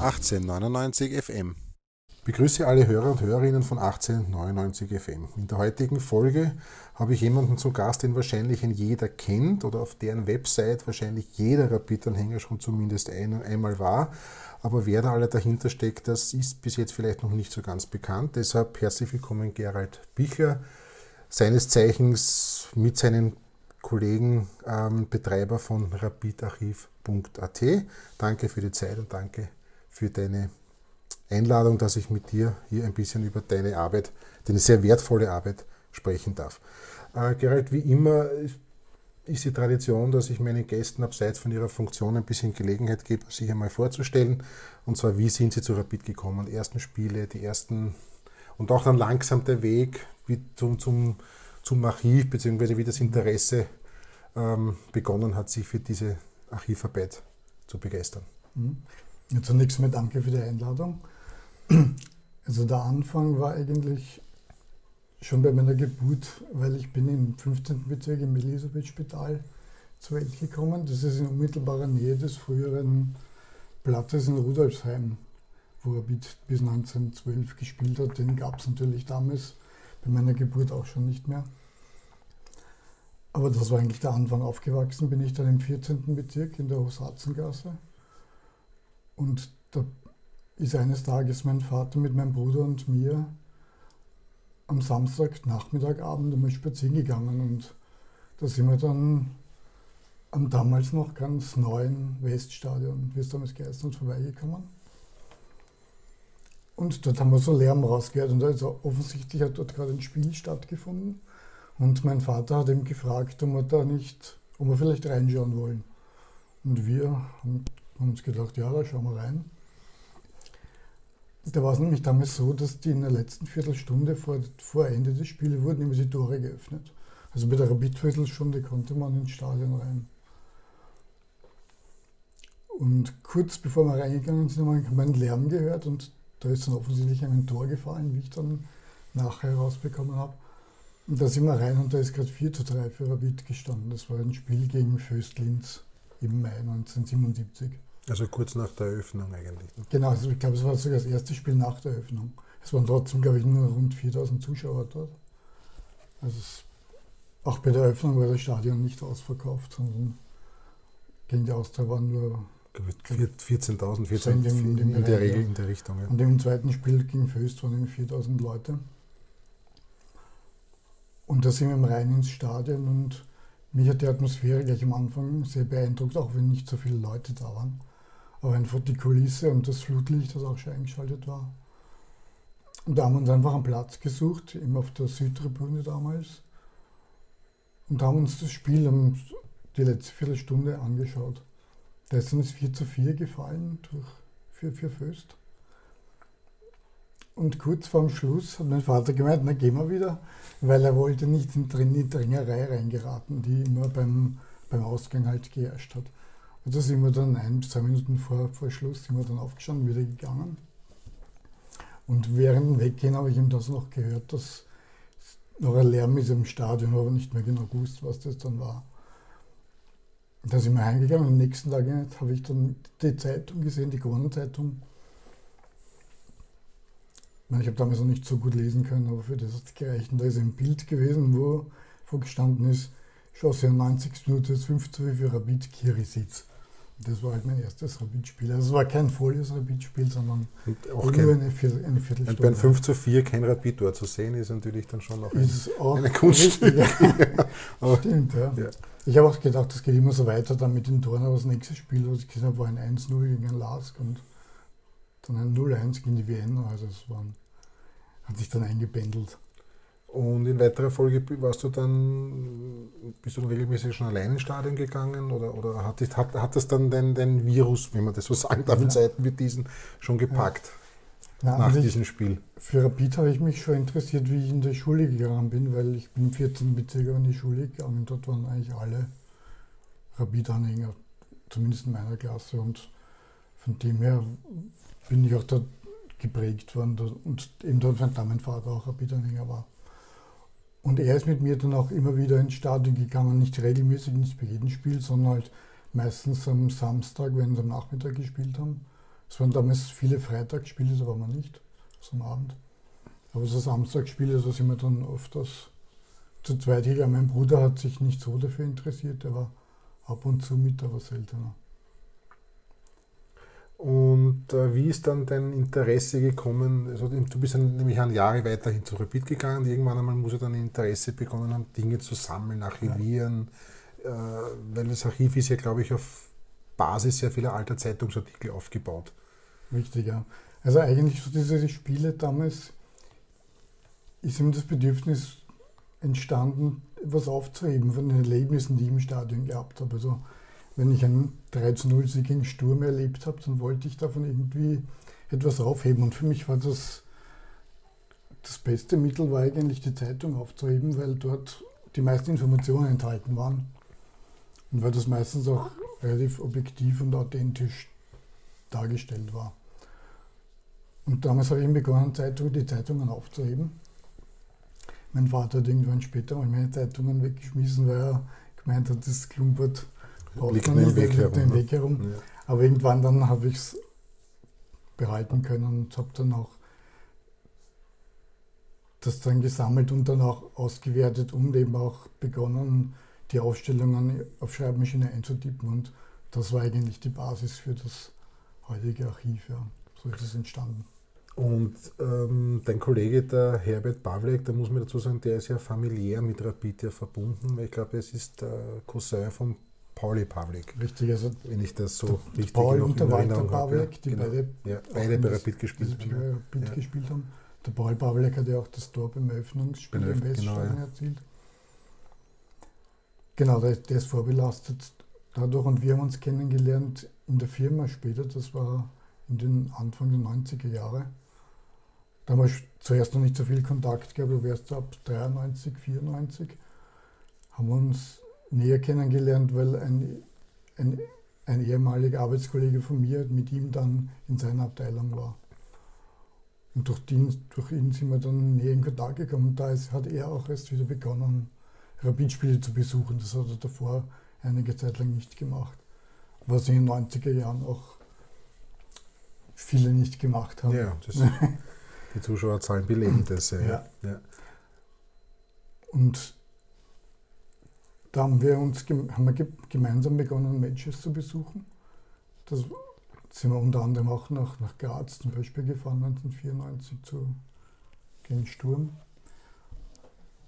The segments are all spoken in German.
1899 FM. Begrüße alle Hörer und Hörerinnen von 1899 FM. In der heutigen Folge habe ich jemanden zu Gast, den wahrscheinlich ein jeder kennt oder auf deren Website wahrscheinlich jeder Rapid-Anhänger schon zumindest ein, einmal war. Aber wer da alle dahinter steckt, das ist bis jetzt vielleicht noch nicht so ganz bekannt. Deshalb herzlich willkommen Gerald Bichler, seines Zeichens mit seinen Kollegen ähm, Betreiber von rapidarchiv.at. Danke für die Zeit und danke für deine Einladung, dass ich mit dir hier ein bisschen über deine Arbeit, deine sehr wertvolle Arbeit sprechen darf. Äh, Gerald, wie immer ist die Tradition, dass ich meinen Gästen abseits von ihrer Funktion ein bisschen Gelegenheit gebe, sich einmal vorzustellen. Und zwar, wie sind sie zu Rapid gekommen? Die ersten Spiele, die ersten und auch dann langsam der Weg wie zum, zum, zum Archiv, beziehungsweise wie das Interesse ähm, begonnen hat, sich für diese Archivarbeit zu begeistern. Mhm. Ja, zunächst mal danke für die Einladung. Also der Anfang war eigentlich schon bei meiner Geburt, weil ich bin im 15. Bezirk im Elisabeth-Spital zur Welt gekommen. Das ist in unmittelbarer Nähe des früheren Platzes in Rudolfsheim, wo er bis 1912 gespielt hat. Den gab es natürlich damals bei meiner Geburt auch schon nicht mehr. Aber das war eigentlich der Anfang. Aufgewachsen bin ich dann im 14. Bezirk in der Hosatzengasse. Und da ist eines Tages mein Vater mit meinem Bruder und mir am Samstag, Nachmittag, Abend einmal spazieren gegangen. Und da sind wir dann am damals noch ganz neuen Weststadion, wie es damals geheißen hat, vorbeigekommen. Und dort haben wir so Lärm rausgehört und also offensichtlich hat dort gerade ein Spiel stattgefunden. Und mein Vater hat ihm gefragt, ob wir da nicht, ob wir vielleicht reinschauen wollen. Und wir haben uns gedacht, ja, da schauen wir rein. Da war es nämlich damals so, dass die in der letzten Viertelstunde vor, vor Ende des Spiels wurden immer die Tore geöffnet. Also bei der Rapid-Viertelstunde konnte man ins Stadion rein. Und kurz bevor wir reingegangen sind, haben wir einen Lärm gehört und da ist dann offensichtlich ein Tor gefallen, wie ich dann nachher herausbekommen habe. Und da sind wir rein und da ist gerade 4 zu 3 für Rapid gestanden. Das war ein Spiel gegen Föst-Linz im Mai 1977. Also kurz nach der Eröffnung eigentlich. Ne? Genau, also ich glaube, es war sogar das erste Spiel nach der Eröffnung. Es waren trotzdem, glaube ich, nur rund 4000 Zuschauer dort. Also es, auch bei der Eröffnung war das Stadion nicht ausverkauft, sondern gegen die Austria waren nur 14.000, 14, in, in, in, der Regel in der Richtung. Ja. Und im zweiten Spiel gegen Föst waren 4000 Leute. Und da sind wir rein ins Stadion und mich hat die Atmosphäre gleich am Anfang sehr beeindruckt, auch wenn nicht so viele Leute da waren. Aber einfach die Kulisse und das Flutlicht, das auch schon eingeschaltet war. Und da haben wir uns einfach einen Platz gesucht, eben auf der Südtribüne damals. Und haben uns das Spiel um die letzte Viertelstunde angeschaut. Da ist uns 4 zu 4 gefallen durch, für, für Föst. Und kurz vorm Schluss hat mein Vater gemeint, na gehen wir wieder, weil er wollte nicht in die Drängerei reingeraten, die immer beim, beim Ausgang halt geherrscht hat. Und da sind wir dann ein zwei Minuten vor, vor Schluss sind wir dann aufgestanden, wieder gegangen. Und während Weggehen habe ich ihm das noch gehört, dass noch ein Lärm ist im Stadion, aber nicht mehr genau gewusst, was das dann war. Da sind wir heimgegangen und am nächsten Tag habe ich dann die Zeitung gesehen, die Corona-Zeitung, ich habe damals noch nicht so gut lesen können, aber für das hat es gereicht. Und da ist ein Bild gewesen, wo vorgestanden ist, er 90 Minuten das 5 zu für Rapid Kirisitz. Das war halt mein erstes Rapid-Spiel. Also es war kein volles Rapid-Spiel, sondern auch nur eine, Viert eine Viertelstunde. Und bei 5 zu 4 kein Rapid dort zu sehen, ist natürlich dann schon noch ein, auch eine Kunststück. ja. Stimmt, ja. ja. Ich habe auch gedacht, das geht immer so weiter dann mit den Toren, aber das nächste Spiel, was ich gesehen habe, war ein 1-0 gegen ein Lask und dann ein 0-1 gegen die Vienna. Also es waren hat sich dann eingependelt. Und in weiterer Folge warst du dann, bist du dann regelmäßig schon allein ins Stadion gegangen oder, oder hat, hat, hat das dann dein, dein Virus, wenn man das so sagen darf, ja. in Zeiten wie diesen schon gepackt ja. nach also diesem Spiel? Für Rapid habe ich mich schon interessiert, wie ich in der Schule gegangen bin, weil ich bin im 14. Bezirk in die Schule gegangen. Dort waren eigentlich alle Rapid-Anhänger, zumindest in meiner Klasse. Und von dem her bin ich auch dort geprägt worden und eben dort, da mein Vater auch Rapid-Anhänger war. Und er ist mit mir dann auch immer wieder ins Stadion gegangen, nicht regelmäßig, nicht bei jedem Spiel, sondern halt meistens am Samstag, wenn sie am Nachmittag gespielt haben, Es waren damals viele Freitagsspiele, da waren wir nicht, so am Abend. Aber so Samstagsspiele, da sind wir dann oft das zu zweit gegangen. Mein Bruder hat sich nicht so dafür interessiert, der war ab und zu mit, aber seltener. Und äh, wie ist dann dein Interesse gekommen? Also, du bist dann nämlich an Jahre weiterhin zu Rapid gegangen. Irgendwann einmal muss ja dann Interesse begonnen haben, Dinge zu sammeln, archivieren. Ja. Äh, weil das Archiv ist ja, glaube ich, auf Basis sehr vieler alter Zeitungsartikel aufgebaut. Richtig, ja. Also eigentlich so diese Spiele damals ist ihm das Bedürfnis entstanden, etwas aufzuheben von den Erlebnissen, die ich im Stadion gehabt habe. Also wenn ich einen 3-0-Sieg gegen Sturm erlebt habe, dann wollte ich davon irgendwie etwas aufheben. Und für mich war das das beste Mittel war eigentlich die Zeitung aufzuheben, weil dort die meisten Informationen enthalten waren. Und weil das meistens auch relativ objektiv und authentisch dargestellt war. Und damals habe ich begonnen, Zeitung, die Zeitungen aufzuheben. Mein Vater hat irgendwann später mal meine Zeitungen weggeschmissen, weil er gemeint hat, das klumpert liegt man nicht, Weg herum. Den Weg herum. Ja. Aber irgendwann dann habe ich es behalten können und habe dann auch das dann gesammelt und dann auch ausgewertet und eben auch begonnen, die Aufstellungen auf Schreibmaschine einzutippen. Und das war eigentlich die Basis für das heutige Archiv. Ja. So ist es entstanden. Und ähm, dein Kollege, der Herbert Pavlek, da muss man dazu sagen, der ist ja familiär mit Rapid ja verbunden, weil ich glaube, es ist der Cousin von Pauli Pavlik. Richtig, also wenn ich das so richtig Paul und der Walter Pavlik, ja, die genau. beide, ja, beide bei Rapid gespielt haben. Rapid ja. gespielt haben. Der Paul Pavlik hat ja auch das Tor beim Eröffnungsspiel im Weststadion genau, erzielt. Genau, der, der ist vorbelastet dadurch und wir haben uns kennengelernt in der Firma später, das war in den Anfang der 90er Jahre. Da haben wir zuerst noch nicht so viel Kontakt gehabt, aber erst ab 93, 94 haben wir uns näher kennengelernt, weil ein, ein, ein ehemaliger Arbeitskollege von mir mit ihm dann in seiner Abteilung war. Und durch, den, durch ihn sind wir dann näher in Kontakt gekommen. Und da ist, hat er auch erst wieder begonnen, Rapidspiele zu besuchen. Das hat er davor einige Zeit lang nicht gemacht. Was in den 90er Jahren auch viele nicht gemacht haben. Ja, das, die Zuschauerzahlen belegen das. Ja. ja. ja. Und da haben wir uns haben wir gemeinsam begonnen, Matches zu besuchen. Das sind wir unter anderem auch nach, nach Graz zum Beispiel gefahren, 1994 zu, gegen Sturm.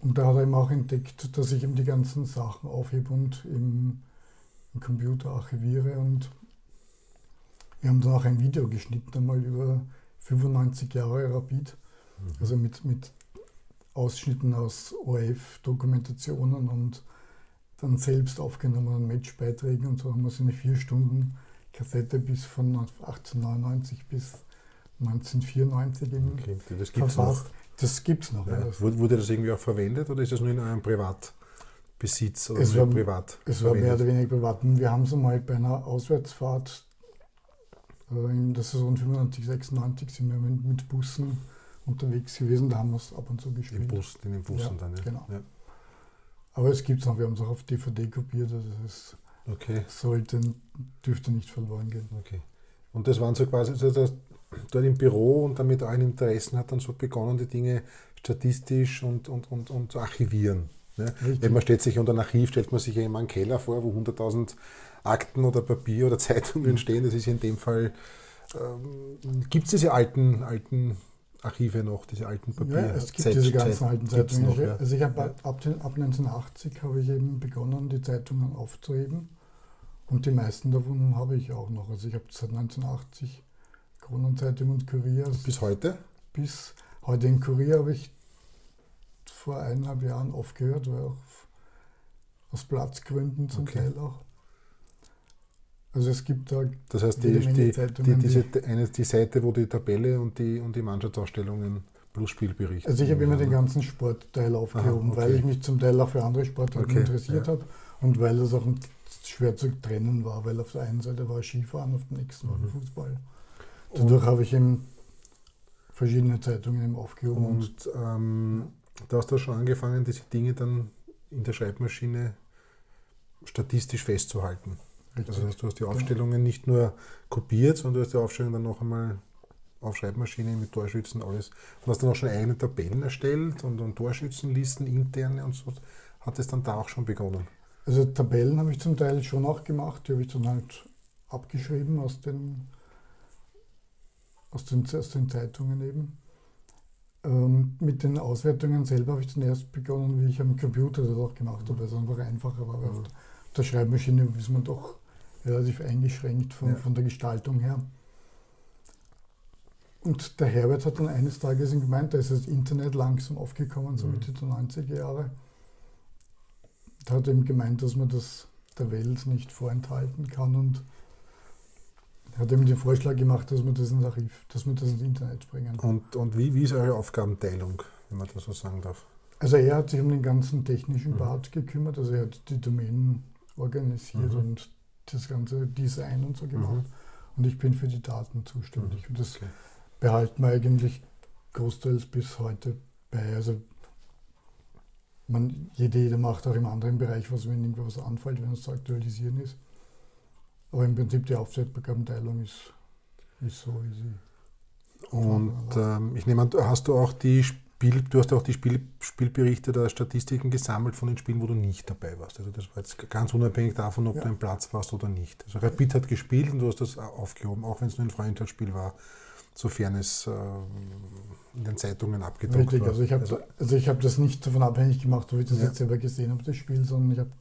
Und da hat er eben auch entdeckt, dass ich ihm die ganzen Sachen aufhebe und im, im Computer archiviere. Und wir haben dann auch ein Video geschnitten, einmal über 95 Jahre Rapid. Mhm. Also mit, mit Ausschnitten aus ORF-Dokumentationen und dann selbst aufgenommenen Matchbeiträgen und so haben wir so eine vier Stunden Kassette bis von 1899 bis 1994 eben okay, das gibt's verfasst. Noch. Das gibt es noch. Ja. Ja. Wurde das irgendwie auch verwendet oder ist das nur in eurem Privatbesitz oder es war, privat? Es war mehr oder weniger privat. Wir haben es einmal bei einer Auswärtsfahrt äh, in der Saison 95, 96 sind wir mit, mit Bussen unterwegs gewesen, da haben wir es ab und zu gespielt. Im Bus, in den Bussen ja, dann, ja. Genau. Ja. Aber es gibt es noch, wir haben es auch auf DVD kopiert, also es okay. sollte, dürfte nicht verloren gehen. Okay. Und das waren so quasi, also das, dort im Büro und damit allen Interessen hat dann so begonnen, die Dinge statistisch und, und, und, und zu archivieren. Ne? Wenn man stellt sich unter ein Archiv, stellt man sich ja immer einen Keller vor, wo 100.000 Akten oder Papier oder Zeitungen stehen. Das ist in dem Fall, ähm, gibt es diese alten, alten Archive noch, diese alten Papier. Ja, es gibt Zeit, diese ganzen Zeit, alten Zeitungen. Noch, ja. Also ich habe ja. ab, ab 1980 habe ich eben begonnen, die Zeitungen aufzuheben. Und die meisten davon habe ich auch noch. Also ich habe seit 1980 Kronenzeitung und Kurier. Bis heute? Bis heute in Kurier habe ich vor eineinhalb Jahren aufgehört, weil auch aus Platzgründen zum okay. Teil auch. Also es gibt da. Das heißt, die, die, die, diese, eine, die Seite, wo die Tabelle und die, und die Mannschaftsausstellungen plus Spielberichte. Also ich habe immer den ganzen Sportteil aufgehoben, Aha, okay. weil ich mich zum Teil auch für andere Sportarten okay, interessiert ja. habe und weil das auch schwer zu trennen war, weil auf der einen Seite war Skifahren, auf der nächsten war mhm. Fußball. Dadurch habe ich eben verschiedene Zeitungen eben aufgehoben. Und ähm, da hast du schon angefangen, diese Dinge dann in der Schreibmaschine statistisch festzuhalten. Richtig. Also du hast die Aufstellungen nicht nur kopiert, sondern du hast die Aufstellungen dann noch einmal auf Schreibmaschine mit Torschützen alles. Und hast dann auch schon eigene Tabellen erstellt und, und Torschützenlisten, interne und so. Hat es dann da auch schon begonnen? Also Tabellen habe ich zum Teil schon auch gemacht, die habe ich dann halt abgeschrieben aus den, aus den, aus den Zeitungen eben. Ähm, mit den Auswertungen selber habe ich dann erst begonnen, wie ich am Computer das auch gemacht habe, weil es einfach einfacher war. Weil auf der Schreibmaschine ist man doch relativ eingeschränkt von, ja. von der Gestaltung her. Und der Herbert hat dann eines Tages gemeint, da ist das Internet langsam aufgekommen, so mhm. Mitte der 90er Jahre. Da hat er eben gemeint, dass man das der Welt nicht vorenthalten kann und hat eben den Vorschlag gemacht, dass wir das ins Archiv, dass wir das ins Internet bringen. Und, und wie, wie ist eure Aufgabenteilung, wenn man das so sagen darf? Also er hat sich um den ganzen technischen mhm. Part gekümmert, also er hat die Domänen organisiert mhm. und das ganze Design und so gemacht. Mhm. Und ich bin für die Daten zuständig. Mhm. Und das okay. behalten wir eigentlich großteils bis heute bei. Also man, jede, jeder macht auch im anderen Bereich was, wenn irgendwas anfällt, wenn es zu aktualisieren ist. Aber im Prinzip die Aufgabenteilung ist, ist so, wie sie. Und ähm, ich nehme an, hast du auch die Spiel, du hast auch die Spiel, Spielberichte der Statistiken gesammelt von den Spielen, wo du nicht dabei warst. Also das war jetzt ganz unabhängig davon, ob ja. du im Platz warst oder nicht. Also Rapid hat gespielt und du hast das aufgehoben, auch wenn es nur ein Freundschaftsspiel war, sofern es äh, in den Zeitungen abgedruckt Richtig, war. also ich habe also, also hab das nicht davon abhängig gemacht, ob ich das ja. jetzt selber gesehen habe, das Spiel, sondern ich habe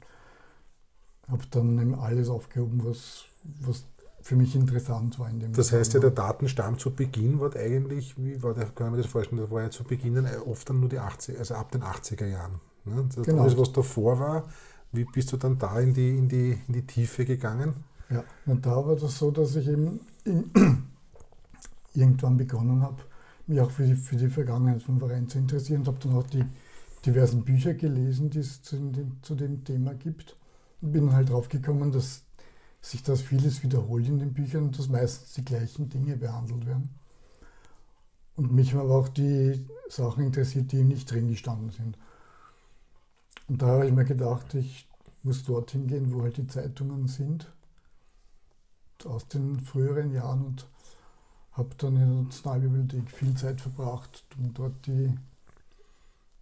habe dann eben alles aufgehoben, was, was für mich interessant war. In dem das heißt ja, der Datenstamm zu Beginn war eigentlich, wie war der, kann man das vorstellen, das war ja zu Beginn oft dann nur die 80 also ab den 80er Jahren. Ne? Das genau. Alles, was davor war, wie bist du dann da in die, in die, in die Tiefe gegangen? Ja, und da war das so, dass ich eben irgendwann begonnen habe, mich auch für die, für die Vergangenheit vom Verein zu interessieren und habe dann auch die diversen Bücher gelesen, die es zu, zu dem Thema gibt bin halt drauf gekommen, dass sich das vieles wiederholt in den Büchern und dass meistens die gleichen Dinge behandelt werden. Und mich haben aber auch die Sachen interessiert, die eben nicht drin gestanden sind. Und da habe ich mir gedacht, ich muss dorthin gehen, wo halt die Zeitungen sind, aus den früheren Jahren und habe dann in der Nationalbibliothek viel Zeit verbracht, um dort die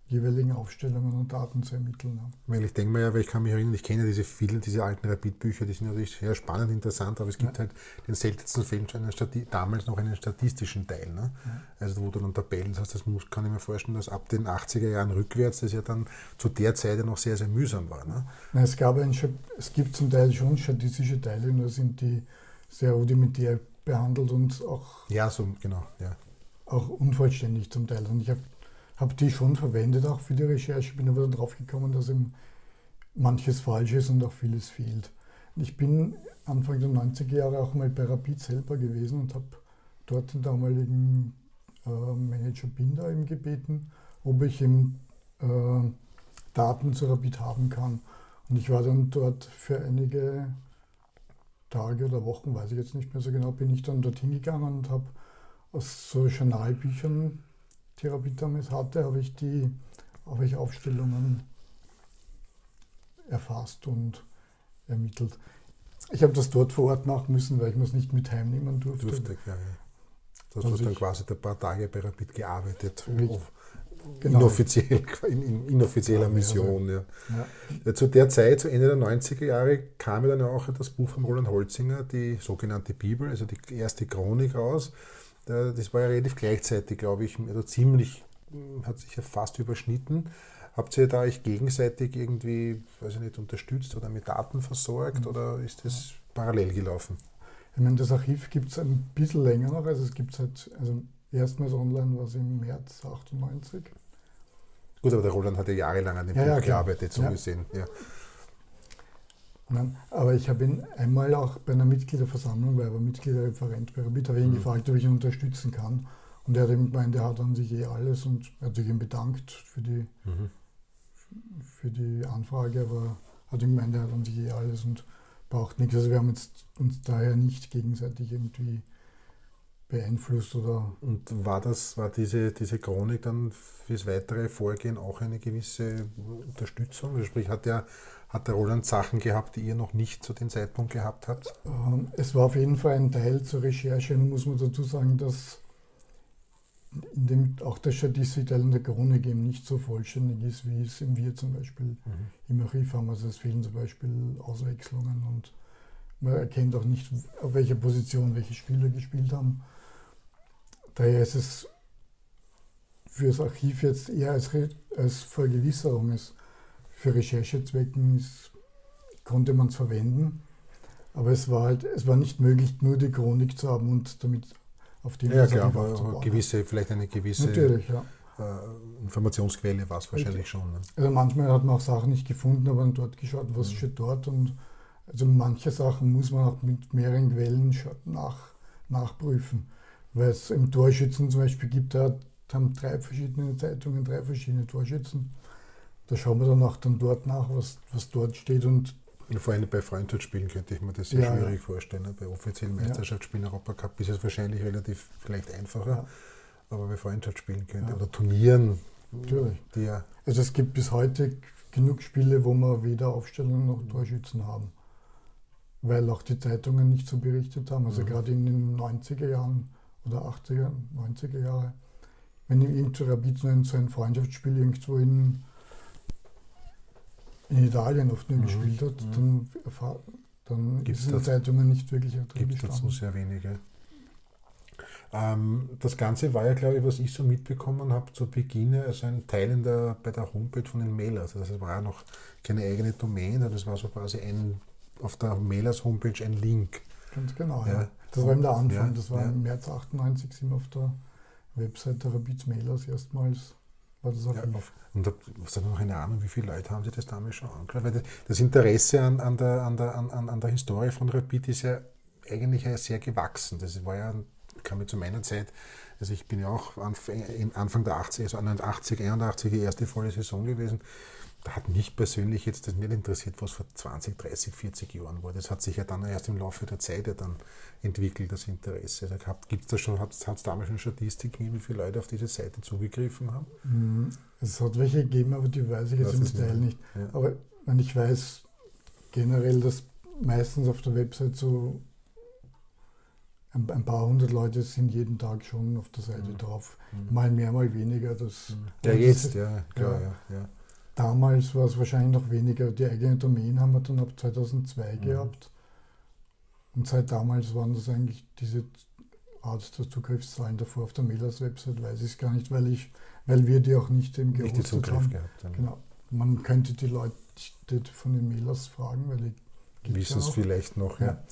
jeweiligen Aufstellungen und Daten zu ermitteln. Weil ich denke mir ja, weil ich kann mich erinnern, ich kenne diese vielen, diese alten Rapid-Bücher, die sind natürlich sehr spannend, interessant, aber es gibt ja. halt den seltensten Fällen schon einen damals noch einen statistischen Teil. Ne? Ja. Also wo du dann Tabellen hast, das muss, kann ich mir vorstellen, dass ab den 80er Jahren rückwärts das ja dann zu der Zeit ja noch sehr, sehr mühsam war. Ne? Na, es, gab ein, es gibt zum Teil schon statistische Teile, nur sind die sehr rudimentär behandelt und auch, ja, so, genau, ja. auch unvollständig zum Teil. Und ich habe habe die schon verwendet, auch für die Recherche, bin aber dann drauf gekommen, dass eben manches falsch ist und auch vieles fehlt. Ich bin Anfang der 90er Jahre auch mal bei Rapid selber gewesen und habe dort den damaligen äh, Manager Binder eben gebeten, ob ich eben äh, Daten zu Rapid haben kann. Und ich war dann dort für einige Tage oder Wochen, weiß ich jetzt nicht mehr so genau, bin ich dann dorthin gegangen und habe aus so Journalbüchern Therapie damals hatte, habe ich die habe ich Aufstellungen erfasst und ermittelt. Ich habe das dort vor Ort machen müssen, weil ich es nicht mit heimnehmen durfte. Durfte, ja, ja. Du hast also dann quasi ein paar Tage bei Rapid gearbeitet. Genau. Inoffiziell, in, inoffizieller ja, Mission. Ja. Ja. Zu der Zeit, zu Ende der 90er Jahre, kam ja dann auch das Buch von Roland Holzinger, die sogenannte Bibel, also die erste Chronik raus das war ja relativ gleichzeitig, glaube ich, also ziemlich, hm, hat sich ja fast überschnitten. Habt ihr da euch gegenseitig irgendwie, weiß ich nicht, unterstützt oder mit Daten versorgt mhm. oder ist das parallel gelaufen? Ich meine, das Archiv gibt es ein bisschen länger noch, also es gibt es halt, also erstmals online war es im März 98. Gut, aber der Roland hat ja jahrelang an dem ja, Buch ja, gearbeitet, so ja. gesehen. Ja. Nein, aber ich habe ihn einmal auch bei einer Mitgliederversammlung, weil er war Mitgliederreferent bei Rabit, habe ich ihn mhm. gefragt, ob ich ihn unterstützen kann. Und er hat ihm gemeint, er hat an sich eh alles und er hat sich ihm bedankt für die, mhm. für die Anfrage, aber hat ihm gemeint, er hat an sich eh alles und braucht nichts. Also wir haben jetzt uns daher nicht gegenseitig irgendwie beeinflusst oder. Und war das, war diese, diese Chronik dann fürs weitere Vorgehen auch eine gewisse Unterstützung? Also sprich, hat der, hat der Roland Sachen gehabt, die ihr noch nicht zu dem Zeitpunkt gehabt habt? Ähm, es war auf jeden Fall ein Teil zur Recherche. Nun muss man dazu sagen, dass in dem auch der Statistikteil in der Chronik eben nicht so vollständig ist, wie es im Wir zum Beispiel mhm. im Archiv haben. Also es fehlen zum Beispiel Auswechslungen und man erkennt auch nicht, auf welcher Position welche Spieler gespielt haben. Daher ist es für das Archiv jetzt eher als, als Vergewisserung. Ist. Für Recherchezwecken ist, konnte man es verwenden, aber es war halt, es war nicht möglich, nur die Chronik zu haben und damit auf die Ja, klar, aber gewisse, vielleicht eine gewisse Natürlich, ja. äh, Informationsquelle war es wahrscheinlich schon. Ne? Also manchmal hat man auch Sachen nicht gefunden, aber dann dort geschaut, was mhm. steht dort und also manche Sachen muss man auch mit mehreren Quellen nach, nachprüfen. Weil es im Torschützen zum Beispiel gibt, da haben drei verschiedene Zeitungen, drei verschiedene Torschützen. Da schauen wir dann auch dann dort nach, was, was dort steht. Und vor allem bei Freundschaftsspielen könnte ich mir das sehr ja, schwierig ja. vorstellen. Bei offiziellen Meisterschaftsspielen, ja. Europacup ist es wahrscheinlich relativ vielleicht einfacher. Ja. Aber bei Freundschaftsspielen könnte oder Turnieren. Natürlich. also es gibt bis heute genug Spiele, wo wir weder Aufstellungen noch Torschützen haben weil auch die Zeitungen nicht so berichtet haben. Also mhm. gerade in den 90er Jahren oder 80er, 90er Jahre, wenn irgendwo Rapid so ein Freundschaftsspiel irgendwo in, in Italien oft nur mhm. gespielt hat, mhm. dann, dann Gibt's ist in den Zeitungen nicht wirklich drin Gibt dazu sehr wenige. Ähm, das Ganze war ja, glaube ich, was ich so mitbekommen habe, zu Beginn also ein Teil in der, bei der Homepage von den Mailers. Also es war ja noch keine eigene Domain, das war so quasi ein auf der Mailers Homepage ein Link. Ganz genau, ja. ja. Das war eben der Anfang. Ja, das war ja. im März 98 sind wir auf der Website der Rabids Mailers erstmals war das Archiv. Ja, und da hast du noch eine Ahnung, wie viele Leute haben sich das damals schon angeschaut? Weil das Interesse an, an, der, an, der, an, an der Historie von Rapid ist ja eigentlich sehr gewachsen. Das war ja, kam mir zu meiner Zeit, also ich bin ja auch Anfang der 80er, also 80, 81 die erste volle Saison gewesen da hat mich persönlich jetzt das nicht interessiert, was vor 20, 30, 40 Jahren war. Das hat sich ja dann erst im Laufe der Zeit ja dann entwickelt, das Interesse. Da gibt es da schon, hat es damals schon Statistiken, wie viele Leute auf diese Seite zugegriffen haben? Mhm. Es hat welche gegeben, aber die weiß ich jetzt im Detail nicht. nicht. Ja. Aber ich weiß generell, dass meistens auf der Website so ein, paar hundert Leute sind jeden Tag schon auf der Seite mhm. drauf. Mhm. Mal mehr, mal weniger. Das, mhm. ja, jetzt, ja, klar, ja. ja. Damals war es wahrscheinlich noch weniger. Die eigene Domain haben wir dann ab 2002 mhm. gehabt. Und seit damals waren das eigentlich diese Art der Zugriffszahlen davor auf der Mailers-Website, weiß ich es gar nicht, weil, ich, weil wir die auch nicht im nicht die Zugriff haben. Gehabt, haben. Genau. Man könnte die Leute von den Mailers fragen, weil die wissen es vielleicht noch. Ja. ja.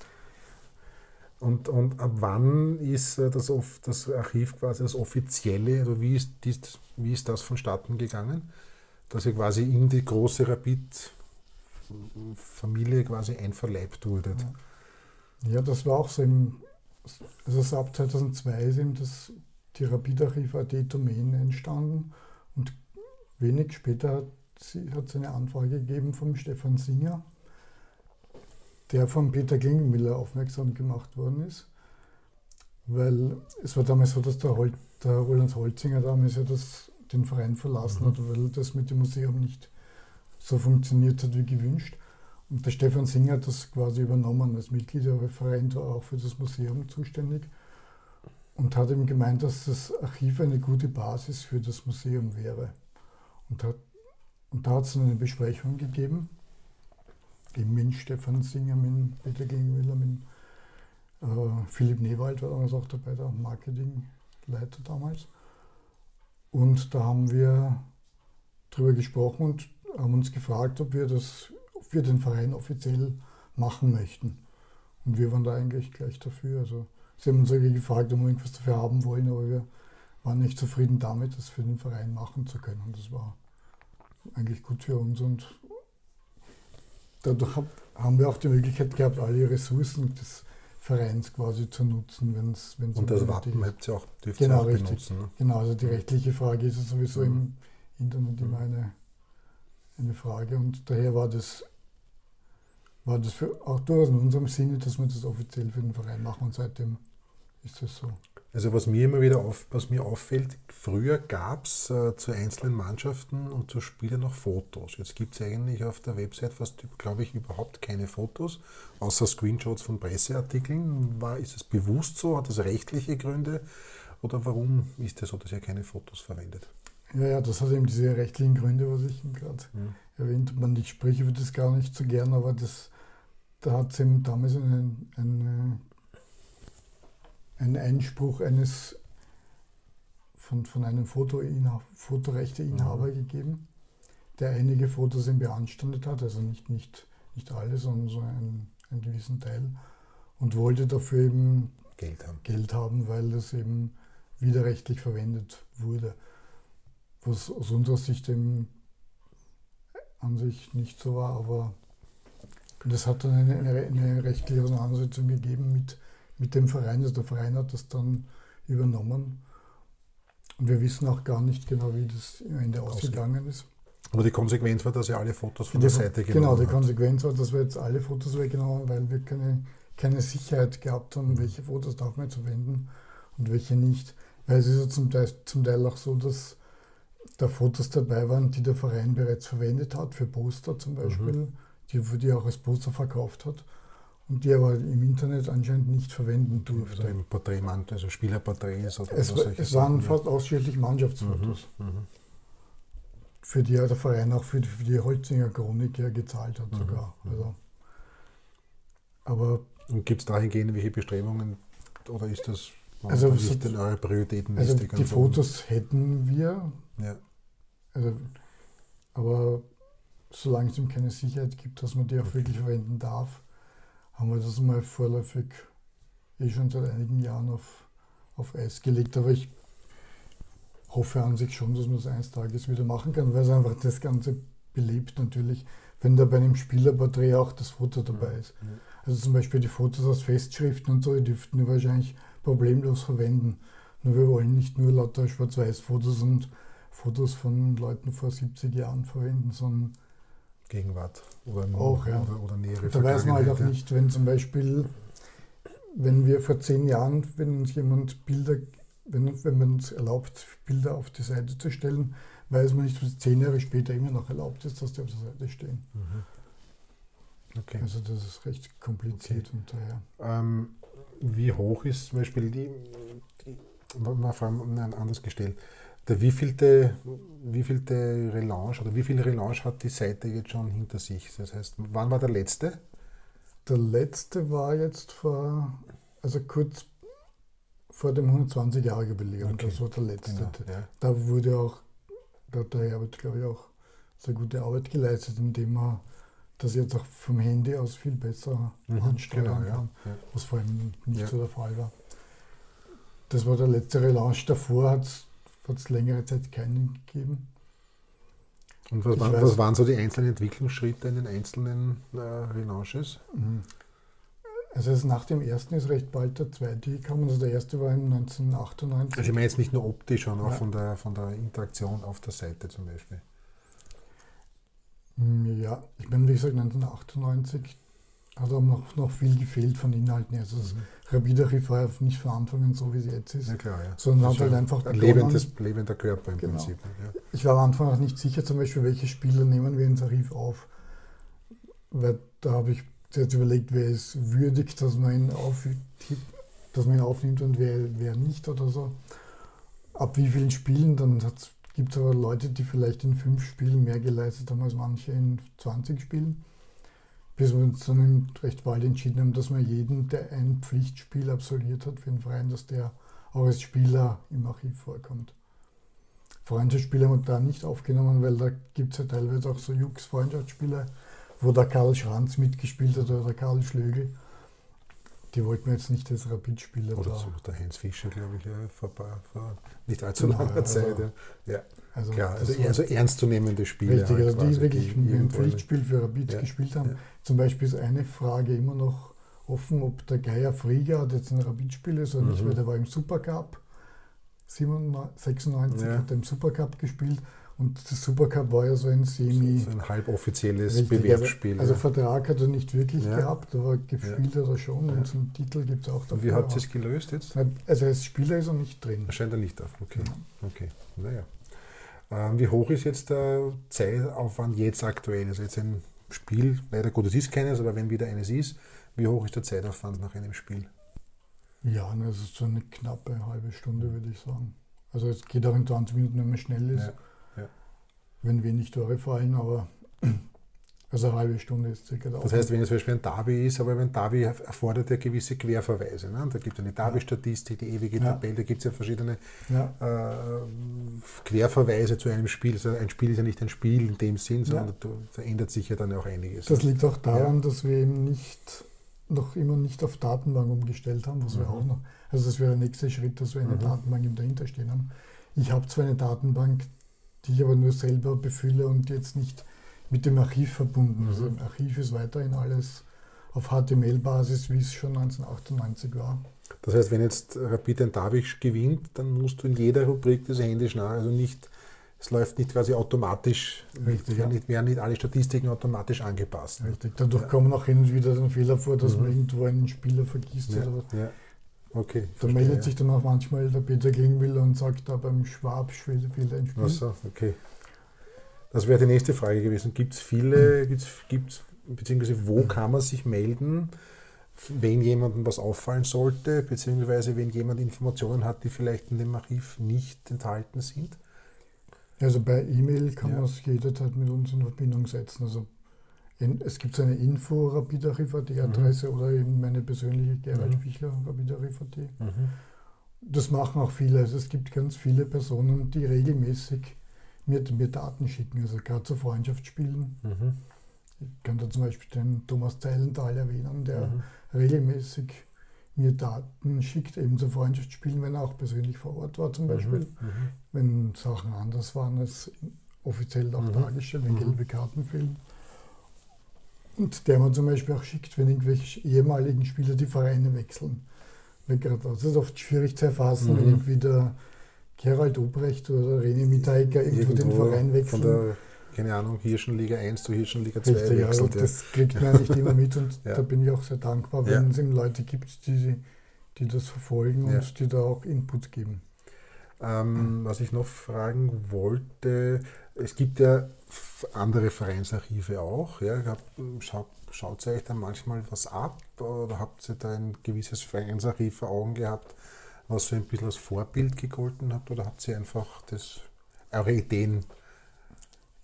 Und, und ab wann ist äh, das, das Archiv quasi das offizielle, oder wie ist, wie ist das vonstatten gegangen? Dass er quasi in die große Rapid-Familie quasi einverleibt wurde. Ja, das war auch so im, also ab 2002 ist eben das, die Rapid-Archiv.at-Domain entstanden und wenig später hat es eine Anfrage gegeben vom Stefan Singer, der von Peter Klingenmiller aufmerksam gemacht worden ist, weil es war damals so, dass der, Hol der Roland Holzinger damals ja das den Verein verlassen mhm. hat, weil das mit dem Museum nicht so funktioniert hat wie gewünscht. Und der Stefan Singer hat das quasi übernommen als Mitglied, aber der Verein war auch für das Museum zuständig und hat ihm gemeint, dass das Archiv eine gute Basis für das Museum wäre. Und, hat, und da hat es eine Besprechung gegeben, eben mit Stefan Singer, mit Peter Gegenwiller, mit äh, Philipp Newald war damals auch dabei, der Marketingleiter damals. Und da haben wir drüber gesprochen und haben uns gefragt, ob wir das, wir den Verein offiziell machen möchten. Und wir waren da eigentlich gleich dafür. Also sie haben uns gefragt, ob wir irgendwas dafür haben wollen, aber wir waren nicht zufrieden damit, das für den Verein machen zu können. Und das war eigentlich gut für uns und dadurch haben wir auch die Möglichkeit gehabt, alle Ressourcen des Vereins quasi zu nutzen, wenn es Und das Wappen habt ihr auch, dürft genau, ihr auch benutzen. Ne? Genau, also die rechtliche Frage ist sowieso mhm. im Internet immer eine, eine Frage und daher war das, war das für, auch durchaus in unserem Sinne, dass wir das offiziell für den Verein machen und seitdem ist das so. Also was mir immer wieder auf, was mir auffällt, früher gab es äh, zu einzelnen Mannschaften und zu Spielern noch Fotos. Jetzt gibt es eigentlich auf der Website fast, glaube ich, überhaupt keine Fotos, außer Screenshots von Presseartikeln. War, ist es bewusst so? Hat das rechtliche Gründe? Oder warum ist es so, dass ihr keine Fotos verwendet? Ja, ja, das hat eben diese rechtlichen Gründe, was ich gerade mhm. erwähnt habe. Ich spreche über das gar nicht so gern, aber das, da hat es eben damals einen, einen ein Einspruch eines von, von einem Fotorechteinhaber mhm. gegeben, der einige Fotos eben beanstandet hat, also nicht, nicht, nicht alle, sondern so einen, einen gewissen Teil und wollte dafür eben Geld haben. Geld haben, weil das eben widerrechtlich verwendet wurde. Was aus unserer Sicht eben an sich nicht so war, aber das hat dann eine, eine, eine rechtliche Auseinandersetzung gegeben mit mit dem Verein. Also der Verein hat das dann übernommen. Und wir wissen auch gar nicht genau, wie das am Ende ausgegangen ist. Aber die Konsequenz war, dass ihr alle Fotos von die, der Seite genommen Genau, die hat. Konsequenz war, dass wir jetzt alle Fotos weggenommen haben, weil wir keine, keine Sicherheit gehabt haben, mhm. welche Fotos darf man verwenden und welche nicht. Weil es ist ja zum Teil, zum Teil auch so, dass da Fotos dabei waren, die der Verein bereits verwendet hat, für Poster zum Beispiel, mhm. die, die er auch als Poster verkauft hat und die aber im Internet anscheinend nicht verwenden durfte. Also im Porträtmantel, also Spielerporträts oder Es, es waren fast ausschließlich Mannschaftsfotos. Mhm, mhm, für die ja der Verein auch für die, für die Holzinger Chronik ja gezahlt hat mhm, sogar. Mhm. Also, aber und gibt es dahingehend welche Bestrebungen oder ist das also nicht in eure Prioritätenliste? Also die Fotos hätten wir. Ja. Also, aber solange es ihm keine Sicherheit gibt, dass man die auch okay. wirklich verwenden darf, haben wir das mal vorläufig eh schon seit einigen Jahren auf, auf Eis gelegt. Aber ich hoffe an sich schon, dass man das eines Tages wieder machen kann, weil es einfach das Ganze belebt natürlich, wenn da bei einem Spielerporträt auch das Foto dabei ist. Also zum Beispiel die Fotos aus Festschriften und so, die dürften wir wahrscheinlich problemlos verwenden. Nur wir wollen nicht nur lauter Schwarz-Weiß-Fotos und Fotos von Leuten vor 70 Jahren verwenden, sondern Gegenwart oder, auch, ja. oder, oder nähere Da weiß man halt auch nicht, wenn zum Beispiel, wenn wir vor zehn Jahren, wenn uns jemand Bilder, wenn, wenn man uns erlaubt, Bilder auf die Seite zu stellen, weiß man nicht, was zehn Jahre später immer noch erlaubt ist, dass die auf der Seite stehen. Mhm. Okay. Also das ist recht kompliziert okay. und daher. Ähm, wie hoch ist zum Beispiel die, die mal fragen, anders gestellt, der wievielte, wievielte Relaunch oder wie viel Relaunch hat die Seite jetzt schon hinter sich? Das heißt, wann war der letzte? Der letzte war jetzt vor, also kurz vor dem 120 Jahre Jubiläum. Okay. Das war der letzte. Genau, ja. Da wurde auch, da hat der Herbert, glaube ich, auch sehr gute Arbeit geleistet, indem er das jetzt auch vom Handy aus viel besser mhm, ansteuern genau, kann, ja. was vorher nicht ja. so der Fall war. Das war der letzte Relaunch. Davor hat es hat es längere Zeit keinen gegeben. Und was, waren, was waren so die einzelnen Entwicklungsschritte in den einzelnen äh, Relaunches? Mhm. Also nach dem ersten ist recht bald der zweite gekommen. Also der erste war in 1998. Also ich meine jetzt nicht nur optisch, sondern ja. auch von der, von der Interaktion auf der Seite zum Beispiel. Hm, ja, ich bin wie gesagt 1998 hat aber noch, noch viel gefehlt von Inhalten. Also das mhm. Rapid-Archiv war ja nicht von Anfang an so, wie es jetzt ist. Ja, klar, ja. Sondern hat halt einfach ein lebendes, lebender Körper im genau. Prinzip. Ja. Ich war am Anfang auch nicht sicher, zum Beispiel, welche Spieler nehmen wir ins Archiv auf. Weil da habe ich jetzt überlegt, wer ist würdig, dass man ihn, auf, dass man ihn aufnimmt und wer, wer nicht oder so. Ab wie vielen Spielen, dann gibt es aber Leute, die vielleicht in fünf Spielen mehr geleistet haben als manche in 20 Spielen bis wir uns dann recht bald entschieden haben, dass wir jeden, der ein Pflichtspiel absolviert hat für den Verein, dass der auch als Spieler im Archiv vorkommt. Freundschaftsspiele haben wir da nicht aufgenommen, weil da gibt es ja teilweise auch so Jux-Freundschaftsspiele, wo der Karl Schranz mitgespielt hat oder der Karl Schlögel. Die wollten wir jetzt nicht als Rapid-Spieler Oder so der Heinz Fischer, glaube ich, ja, vor, vor, nicht allzu langer also, Zeit. Ja. Also, Klar, also, also ernstzunehmende Spiele. Richtig, also die wirklich ein Pflichtspiel für Rapid ja, gespielt haben. Ja. Zum Beispiel ist eine Frage immer noch offen, ob der Geier Frieger jetzt ein Rapid-Spiel ist oder mhm. nicht, weil der war im Supercup 96 ja. hat er im Supercup gespielt Und das Supercup war ja so ein semi. So ein halboffizielles Bewerbsspiel. Also, also Vertrag hat er nicht wirklich ja. gehabt, aber gefühlt ja. hat er schon. Und so einen Titel gibt es auch dafür. Und wie habt ihr es gelöst jetzt? Also als Spieler ist er nicht drin. Erscheint er nicht auf, okay. okay. Naja. Ähm, wie hoch ist jetzt der Zeitaufwand jetzt aktuell? Also jetzt ein Spiel, leider gut, es ist keines, aber wenn wieder eines ist, wie hoch ist der Zeitaufwand nach einem Spiel? Ja, ist so eine knappe halbe Stunde, würde ich sagen. Also es geht auch in 20 Minuten, wenn man schnell ist. Ja wenn wenig Tore fallen, aber also eine halbe Stunde ist circa da. Das heißt, wenn es zum Beispiel ein Derby ist, aber ein Derby erfordert ja gewisse Querverweise. Ne? Da gibt es eine Derby-Statistik, die ewige ja. Tabelle, da gibt es ja verschiedene ja. Äh, Querverweise zu einem Spiel. Also ein Spiel ist ja nicht ein Spiel in dem Sinn, sondern ja. da ändert sich ja dann auch einiges. Das liegt auch daran, dass wir eben nicht noch immer nicht auf Datenbank umgestellt haben, was mhm. wir auch noch. Also das wäre der nächste Schritt, dass wir eine mhm. Datenbank im dahinter stehen haben. Ich habe zwar eine Datenbank, die ich aber nur selber befülle und jetzt nicht mit dem Archiv verbunden. Also mhm. Also im Archiv ist weiterhin alles auf HTML-Basis, wie es schon 1998 war. Das heißt, wenn jetzt Rapid Davish gewinnt, dann musst du in jeder Rubrik das händisch nach, also nicht, es läuft nicht quasi automatisch, Richtig, werden, nicht, werden nicht alle Statistiken automatisch angepasst. Richtig, dadurch ja. kommen auch hin und wieder den Fehler vor, dass mhm. man irgendwo einen Spieler vergisst ja. oder was. Ja. Okay. Da meldet sich dann auch manchmal der Peter Klingwill und sagt, da beim Schwab fehlt ein Spiel. Achso, okay. Das wäre die nächste Frage gewesen. Gibt es viele, gibt's, gibt's, beziehungsweise wo kann man sich melden, wenn jemandem was auffallen sollte, beziehungsweise wenn jemand Informationen hat, die vielleicht in dem Archiv nicht enthalten sind? Also bei E-Mail kann ja. man es jederzeit mit uns in Verbindung setzen. Also es gibt so eine Info Rapidarif.at Adresse mhm. oder eben meine persönliche Gerald mhm. Spichler Rapidarif.at. Mhm. Das machen auch viele. Also es gibt ganz viele Personen, die regelmäßig mir, mir Daten schicken, also gerade zu Freundschaftsspielen. Mhm. Ich kann da zum Beispiel den Thomas Zeilenthal erwähnen, der mhm. regelmäßig mir Daten schickt, eben zu Freundschaftsspielen, wenn er auch persönlich vor Ort war zum mhm. Beispiel. Mhm. Wenn Sachen anders waren als offiziell auch dargestellt, wenn gelbe Karten fehlen. Und der man zum Beispiel auch schickt, wenn irgendwelche ehemaligen Spieler die Vereine wechseln. Das ist oft schwierig zu erfassen, mhm. wenn irgendwie der Gerald Obrecht oder René Mitteigger irgendwo, irgendwo den Verein wechseln. Von der, keine Ahnung, Hirschenliga 1 zu Hirschenliga 2 Richtig, wechselt. Ja, das kriegt man nicht immer mit und ja. da bin ich auch sehr dankbar, wenn ja. es eben Leute gibt, die, die das verfolgen und die da auch Input geben. Ähm, was ich noch fragen wollte, es gibt ja andere Vereinsarchive auch. Ja? Schaut, schaut ihr euch da manchmal was ab oder habt ihr da ein gewisses Vereinsarchiv vor Augen gehabt, was so ein bisschen als Vorbild gegolten hat oder habt ihr einfach das, eure Ideen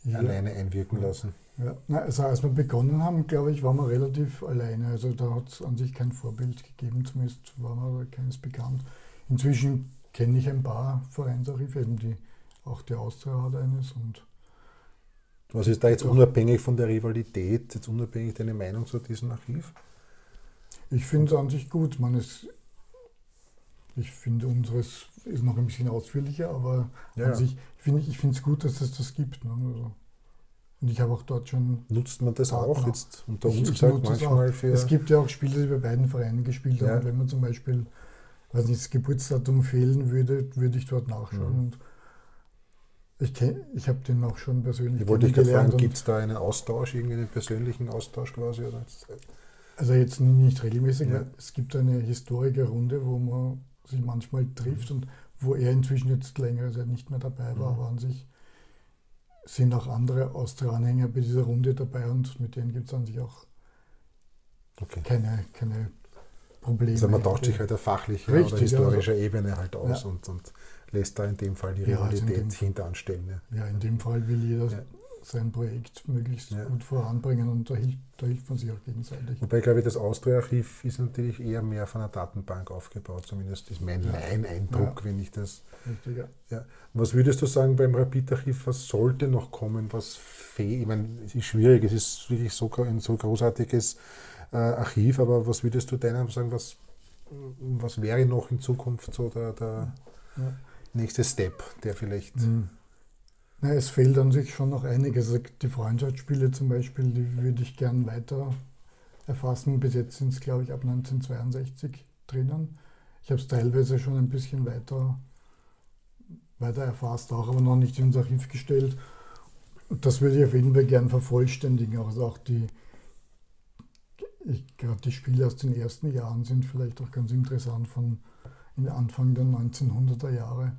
ja. alleine einwirken lassen? Ja, also als wir begonnen haben, glaube ich, waren wir relativ alleine. Also da hat es an sich kein Vorbild gegeben, zumindest war mir keines bekannt. Inzwischen kenne ich ein paar Vereinsarchive, eben die, auch die Austria hat eines und was ist da jetzt unabhängig von der Rivalität, jetzt unabhängig deine Meinung zu diesem Archiv? Ich finde es an sich gut. Man ist, ich finde unseres ist noch ein bisschen ausführlicher, aber ja, an sich finde ich finde es gut, dass es das gibt. Ne? Also, und ich habe auch dort schon. Nutzt man das Partner. auch jetzt unter uns ich, gesagt manchmal für. Es gibt ja auch Spiele, die bei beiden Vereinen gespielt ja. haben. Wenn man zum Beispiel, weiß nicht, das Geburtsdatum fehlen würde, würde ich dort nachschauen. Mhm. Und ich, ich habe den auch schon persönlich Ich wollte gerade fragen, gibt es da einen Austausch, einen persönlichen Austausch quasi? Oder? Also jetzt nicht regelmäßig, ja. es gibt eine Historikerrunde, wo man sich manchmal trifft mhm. und wo er inzwischen jetzt längere Zeit nicht mehr dabei war, mhm. aber an sich sind auch andere Austria-Anhänger bei dieser Runde dabei und mit denen gibt es an sich auch okay. keine, keine Probleme. Also man tauscht sich halt auf fachlicher oder historischer also, Ebene halt aus ja. und, und lässt da in dem Fall die Realität ja, also hinteranstellen. Ja. ja, in dem Fall will jeder ja. sein Projekt möglichst gut voranbringen und da hilft, da hilft man sich auch gegenseitig. Wobei, glaube ich, das Austria-Archiv ist natürlich eher mehr von einer Datenbank aufgebaut, zumindest ist mein Eindruck, wenn ich das. Richtig, ja. Was würdest du sagen beim Rapid-Archiv, was sollte noch kommen, was fehlt? Ich meine, es ist schwierig, es ist wirklich so ein so großartiges äh, Archiv, aber was würdest du deinem sagen, was, was wäre noch in Zukunft so der, der ja nächste Step, der vielleicht. Mhm. Ja, es fehlt an sich schon noch einiges. Also die Freundschaftsspiele zum Beispiel, die würde ich gern weiter erfassen. Bis jetzt sind es, glaube ich, ab 1962 drinnen. Ich habe es teilweise schon ein bisschen weiter weiter erfasst, auch aber noch nicht ins Archiv gestellt. Das würde ich auf jeden Fall gern vervollständigen. Also auch die, gerade die Spiele aus den ersten Jahren sind vielleicht auch ganz interessant von Anfang der 1900er Jahre.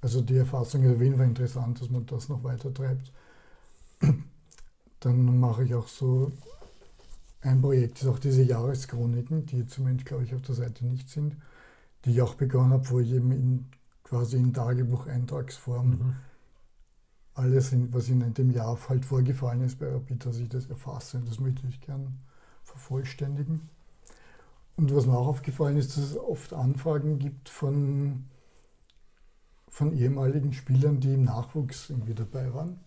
Also die Erfassung ist auf jeden Fall interessant, dass man das noch weiter treibt. Dann mache ich auch so ein Projekt, ist auch diese Jahreschroniken, die jetzt im Moment, glaube ich, auf der Seite nicht sind, die ich auch begonnen habe, wo ich eben in, quasi in Tagebucheintragsform mhm. Alles, was in dem Jahr halt vorgefallen ist bei Rapid, dass ich das erfasse. Und das möchte ich gern vervollständigen. Und was mir auch aufgefallen ist, dass es oft Anfragen gibt von von ehemaligen Spielern, die im Nachwuchs irgendwie dabei waren.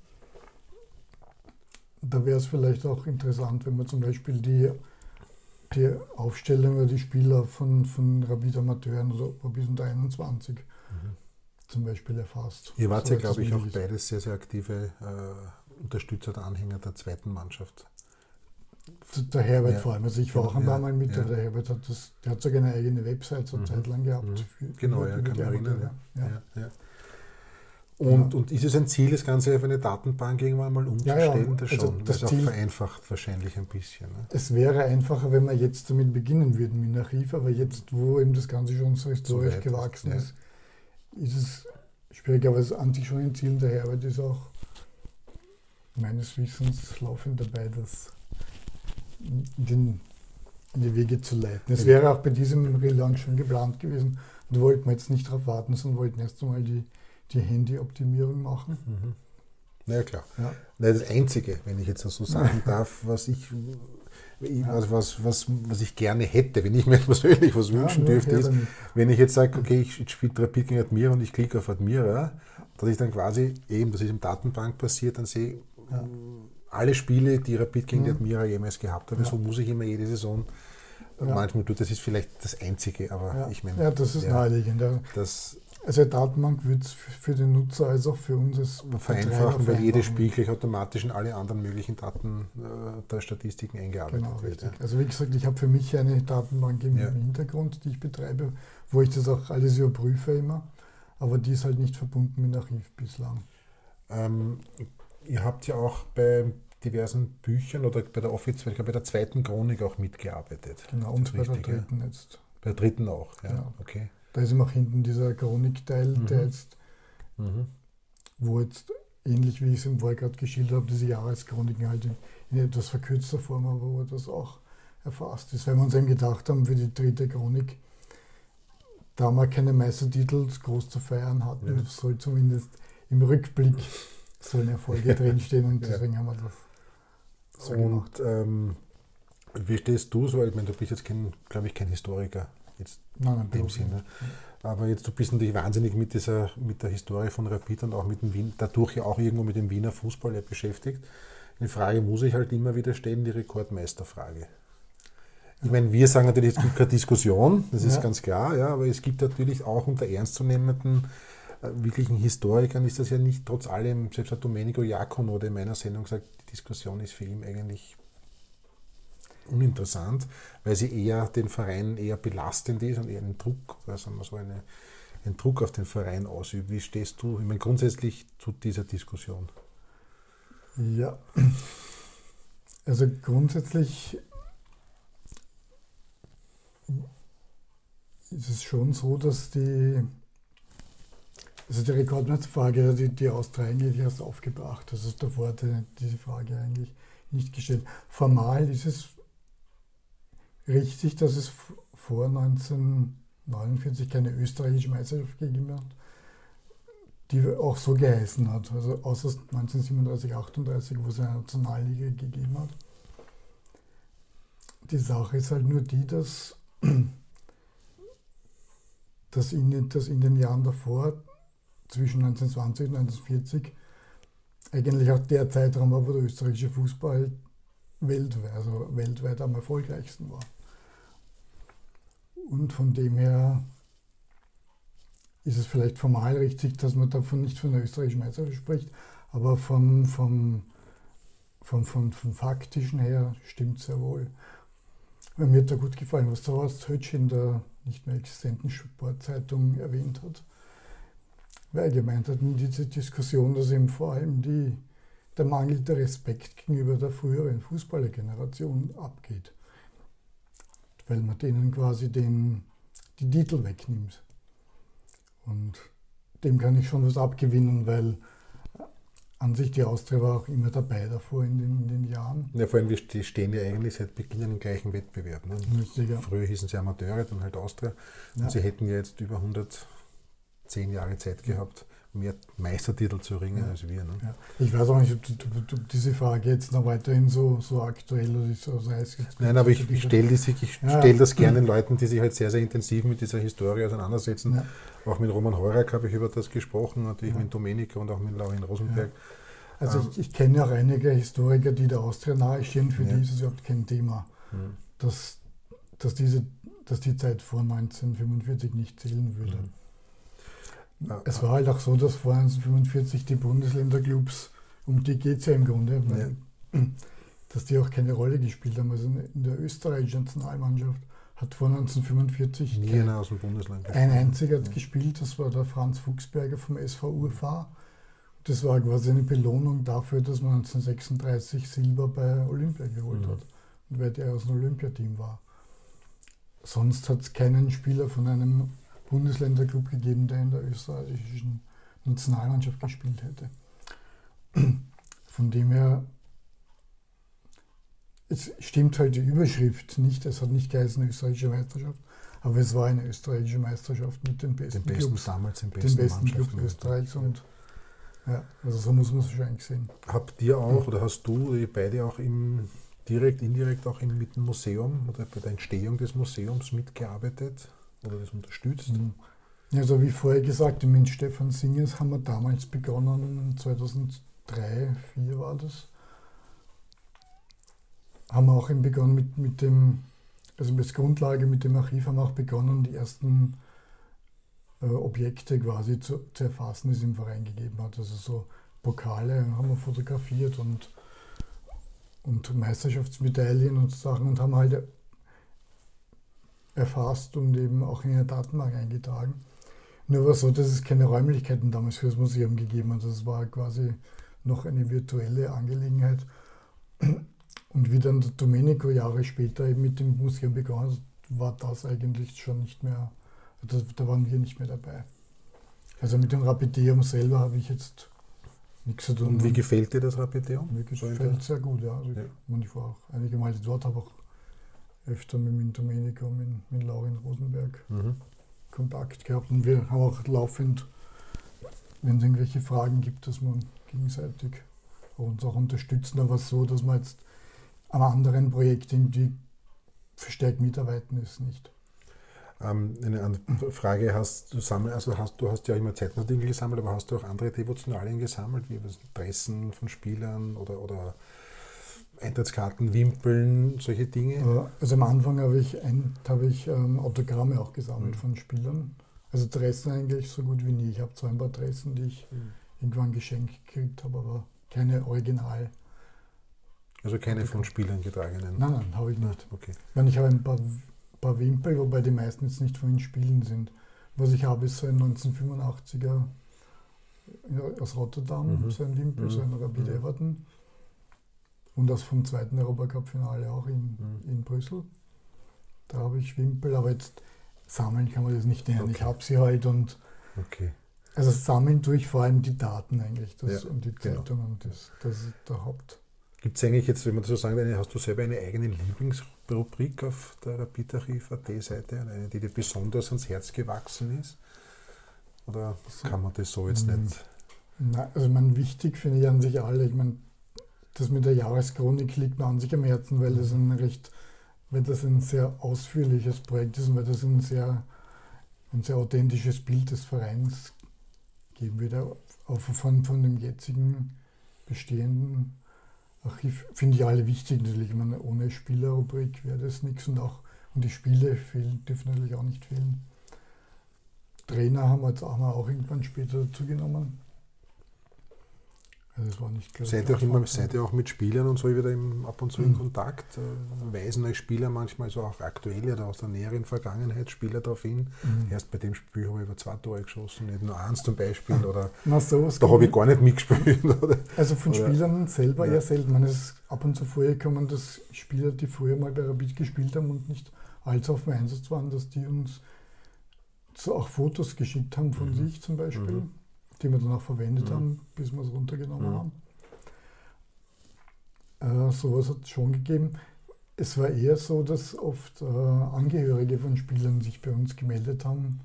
Da wäre es vielleicht auch interessant, wenn man zum Beispiel die, die Aufstellung oder die Spieler von, von Rapid Amateuren oder Rapid unter 21 mhm. Zum Beispiel erfasst. Ihr wart ja, glaube ich, auch beides sehr, sehr aktive äh, Unterstützer der Anhänger der zweiten Mannschaft. Der Herbert ja. vor allem. Also ich war auch ein paar Mal mit, ja. der Herbert hat das, der hat sogar eine eigene Website so mhm. Zeit lang gehabt. Mhm. Für, genau, für ja, kann mich erinnern. Ja. Ja. Und, ja. und ist es ein Ziel, das Ganze auf eine Datenbank irgendwann mal umzustellen? Ja, ja. Das also schon. Das, das Ziel, auch vereinfacht wahrscheinlich ein bisschen. Ne? Es wäre einfacher, wenn wir jetzt damit beginnen würden mit Archiv, aber jetzt, wo eben das Ganze schon so historisch gewachsen ist, ist es schwierig. Aber es an sich schon ein Ziel der Herbert ist auch meines Wissens laufend dabei, das in, den, in die Wege zu leiten. Es wäre auch bei diesem Relaunch schon geplant gewesen und wollten wir jetzt nicht darauf warten, sondern wollten erst einmal die, die Handyoptimierung machen. Mhm. Na ja, klar. Ja. Na, das Einzige, wenn ich jetzt so sagen darf, was ich, was, was, was, was ich gerne hätte, wenn ich mir persönlich was wünschen ja, dürfte, ist, wenn ich jetzt sage, okay, ich spiele Rapid gegen Admira und ich klicke auf Admira, dass ich dann quasi eben, das ist im Datenbank passiert, dann sehe, ja alle Spiele, die Rapid gegen die Admira jemals gehabt habe. Ja. So muss ich immer jede Saison ja. manchmal tun. Das ist vielleicht das Einzige, aber ja. ich meine. Ja, das ist ja, naheliegend. Das, also eine Datenbank wird es für den Nutzer als auch für uns als vereinfachen, weil jedes Spiel gleich automatisch in alle anderen möglichen Daten äh, der Statistiken eingearbeitet genau, wird. Ja. Also wie gesagt, ich habe für mich eine Datenbank im ja. Hintergrund, die ich betreibe, wo ich das auch alles überprüfe immer, aber die ist halt nicht verbunden mit Archiv bislang. Ähm, ihr habt ja auch bei diversen Büchern oder bei der offiziellen, bei der zweiten Chronik auch mitgearbeitet. Genau, und bei der dritten ja? jetzt. Bei der dritten auch, ja. Genau. Okay. Da ist immer hinten dieser Chronikteil, mhm. der jetzt, mhm. wo jetzt ähnlich wie ich es im gerade geschildert habe, diese Jahreschroniken halt in, in, etwas verkürzter Form, aber wo das auch erfasst ist. Weil wir uns eben gedacht haben, für die dritte Chronik, da wir keine Meistertitel groß zu feiern hatten, ja. soll zumindest im Rückblick sollen Erfolge drinstehen und deswegen ja. haben wir das so und ähm, wie stehst du so? Ich meine, du bist jetzt kein, glaube ich, kein Historiker jetzt nein, in dem Sinne. Aber jetzt du bist natürlich wahnsinnig mit dieser, mit der Historie von Rapid und auch mit dem Wien, dadurch ja auch irgendwo mit dem Wiener Fußball beschäftigt. Eine Frage muss ich halt immer wieder stellen, die Rekordmeisterfrage. Ich meine, wir sagen natürlich, es gibt keine Diskussion, das ist ja. ganz klar, ja, aber es gibt natürlich auch unter ernstzunehmenden äh, wirklichen Historikern ist das ja nicht trotz allem, selbst der Domenico Jacono, der in meiner Sendung sagt, die Diskussion ist für ihn eigentlich uninteressant, weil sie eher den Verein eher belastend ist und eher einen Druck, also so eine, einen Druck auf den Verein ausübt. Wie stehst du ich meine, grundsätzlich zu dieser Diskussion? Ja, also grundsätzlich ist es schon so, dass die, also die Rekordmeisterfrage, die, die Austria eigentlich erst aufgebracht. Das ist davor die, diese Frage eigentlich nicht gestellt. Formal ist es richtig, dass es vor 1949 keine österreichische Meisterschaft gegeben hat, die auch so geheißen hat. Also außer 1937, 38, wo es eine Nationalliga gegeben hat. Die Sache ist halt nur die, dass, dass, in, dass in den Jahren davor, zwischen 1920 und 1940, eigentlich auch der Zeitraum war, wo der österreichische Fußball weltweit, also weltweit am erfolgreichsten war. Und von dem her ist es vielleicht formal richtig, dass man davon nicht von der österreichischen Meisterschaft spricht, aber vom, vom, vom, vom, vom faktischen her stimmt es sehr wohl. Mir hat da gut gefallen, was der Horst Hötsch in der nicht mehr existenten Sportzeitung erwähnt hat, weil er gemeint hat in dieser Diskussion, dass eben vor allem die, der mangelnde Respekt gegenüber der früheren Fußballergeneration abgeht, weil man denen quasi den, die Titel wegnimmt. Und dem kann ich schon was abgewinnen, weil an sich die Austria war auch immer dabei davor in den, in den Jahren. Ja, vor allem, wir stehen ja eigentlich seit Beginn im gleichen Wettbewerb. Ne? Richtig, ja. Früher hießen sie Amateure, dann halt Austria. Und ja. sie hätten ja jetzt über 110 Jahre Zeit gehabt, mehr Meistertitel zu ringen ja. als wir. Ne? Ja. Ich weiß auch nicht, ob, ob, ob, diese Frage jetzt noch weiterhin so, so aktuell ist. So heißt, Nein, aber ich, ich stelle ja. stell das gerne den Leuten, die sich halt sehr, sehr intensiv mit dieser Historie auseinandersetzen. Auch mit Roman Heurak habe ich über das gesprochen, natürlich mit Domenico und auch mit Laurin Rosenberg. Also ähm, ich, ich kenne auch einige Historiker, die der Austria nahestehen, für die ist es überhaupt kein Thema, dass, dass, diese, dass die Zeit vor 1945 nicht zählen würde. Mhm. Es war halt auch so, dass vor 1945 die Bundesländerclubs, um die geht es ja im Grunde, ja. dass die auch keine Rolle gespielt haben. Also in der österreichischen Nationalmannschaft hat vor 1945 Nie kein, aus dem Bundesland ein einziger ja. gespielt, das war der Franz Fuchsberger vom SV UFA. Das war quasi eine Belohnung dafür, dass man 1936 Silber bei Olympia geholt mhm. hat und weil der aus dem Olympiateam war. Sonst hat es keinen Spieler von einem Bundesländerclub gegeben, der in der österreichischen Nationalmannschaft gespielt hätte. Von dem her, es stimmt halt die Überschrift nicht, es hat nicht geheißen österreichische Meisterschaft, aber es war eine österreichische Meisterschaft mit den besten, den besten Clubs, damals den besten, den besten Clubs Österreichs und ja, also so muss man es wahrscheinlich sehen. Habt ihr auch oder hast du beide auch im direkt, indirekt auch im, mit dem Museum oder bei der Entstehung des Museums mitgearbeitet? Oder das unterstützt? Mhm. Also wie vorher gesagt, mit Stefan Singers haben wir damals begonnen, 2003, 2004 war das. Haben wir auch begonnen mit, mit dem, also als Grundlage mit dem Archiv haben wir auch begonnen, die ersten äh, Objekte quasi zu, zu, erfassen, die es im Verein gegeben hat. Also so Pokale haben wir fotografiert und, und Meisterschaftsmedaillen und Sachen und haben halt erfasst und eben auch in eine Datenbank eingetragen. Nur war es so, dass es keine Räumlichkeiten damals für das Museum gegeben hat. Das war quasi noch eine virtuelle Angelegenheit. Und wie dann der Domenico Jahre später eben mit dem Museum begonnen hat, war das eigentlich schon nicht mehr, da, da waren wir nicht mehr dabei. Also mit dem Rapideum selber habe ich jetzt nichts zu tun. Und wie gefällt dir das Rapideum? Mir gefällt es sehr gut, ja. Also ja. Ich, ich war auch einige Male dort, habe auch öfter mit dem Domenico mit, mit Laurin Rosenberg mhm. Kontakt gehabt. Und wir haben auch laufend, wenn es irgendwelche Fragen gibt, dass man gegenseitig uns auch unterstützen. Aber so, dass man jetzt am anderen Projekt irgendwie verstärkt mitarbeiten ist nicht. Ähm, eine andere Frage hast du sammel, also hast du hast ja immer Zeitungsartikel gesammelt, aber hast du auch andere Devotionalien gesammelt, wie was Dressen von Spielern oder, oder Eintrittskarten, Wimpeln, solche Dinge? Also am Anfang habe ich, ein, hab ich ähm, Autogramme auch gesammelt mhm. von Spielern. Also Dressen eigentlich so gut wie nie. Ich habe zwar ein paar Dressen, die ich mhm. irgendwann geschenkt gekriegt habe, aber keine Original. Also keine von Spielern getragenen? Nein, nein, habe ich nicht. Okay. Ich, meine, ich habe ein paar, paar Wimpel, wobei die meisten jetzt nicht von den Spielen sind. Was ich habe, ist so ein 1985er aus Rotterdam, mhm. so ein Wimpel, mhm. so ein Rapid mhm. Everton und das vom zweiten Europacup-Finale auch in, mhm. in Brüssel. Da habe ich Wimpel, aber jetzt sammeln kann man das nicht nennen. Okay. Ich habe sie halt und okay. also sammeln tue ich vor allem die Daten eigentlich das, ja, und die. Zeitungen. Genau. Das, das ist der Haupt. Gibt es eigentlich jetzt, wenn man das so sagen will, hast du selber eine eigene Lieblingsrubrik auf der Rapidarchiv.at-Seite, eine, die dir besonders ans Herz gewachsen ist? Oder kann man das so jetzt hm. nicht? Nein, also man wichtig finde ich an sich alle. Ich meine, das mit der Jahreschronik liegt mir an sich am Herzen, weil das ein recht, weil das ein sehr ausführliches Projekt ist und weil das ein sehr, ein sehr authentisches Bild des Vereins geben wird. Auch von, von dem jetzigen bestehenden Archiv finde ich alle wichtig natürlich. Ich meine, ohne Spielerrubrik wäre das nichts und auch und die Spiele fehlen, dürfen natürlich auch nicht fehlen. Trainer haben wir jetzt auch, mal auch irgendwann später dazu genommen. Also das war nicht Seid ihr, auch immer, seid ihr auch mit Spielern und so wieder im, ab und zu in Mhm. Kontakt? Äh, Weisen euch Spieler manchmal, so auch aktuelle oder aus der näheren Vergangenheit, Spieler darauf hin? Mhm. Erst bei dem Spiel habe ich über zwei Tore geschossen, nicht nur eins zum Beispiel. Oder Na, sowas da habe ich gar nicht mitgespielt. Oder? Also von Oder- Spielern selber Ja. eher selten. Man ist ab und zu vorgekommen, dass Spieler, die früher mal bei Rapid gespielt haben und nicht allzu auf dem Einsatz waren, dass die uns so auch Fotos geschickt haben von Mhm. sich zum Beispiel, Mhm. Die wir dann auch verwendet Mhm. haben, bis wir es runtergenommen Mhm. haben. Äh, sowas hat es schon gegeben. Es war eher so, dass oft äh, Angehörige von Spielern sich bei uns gemeldet haben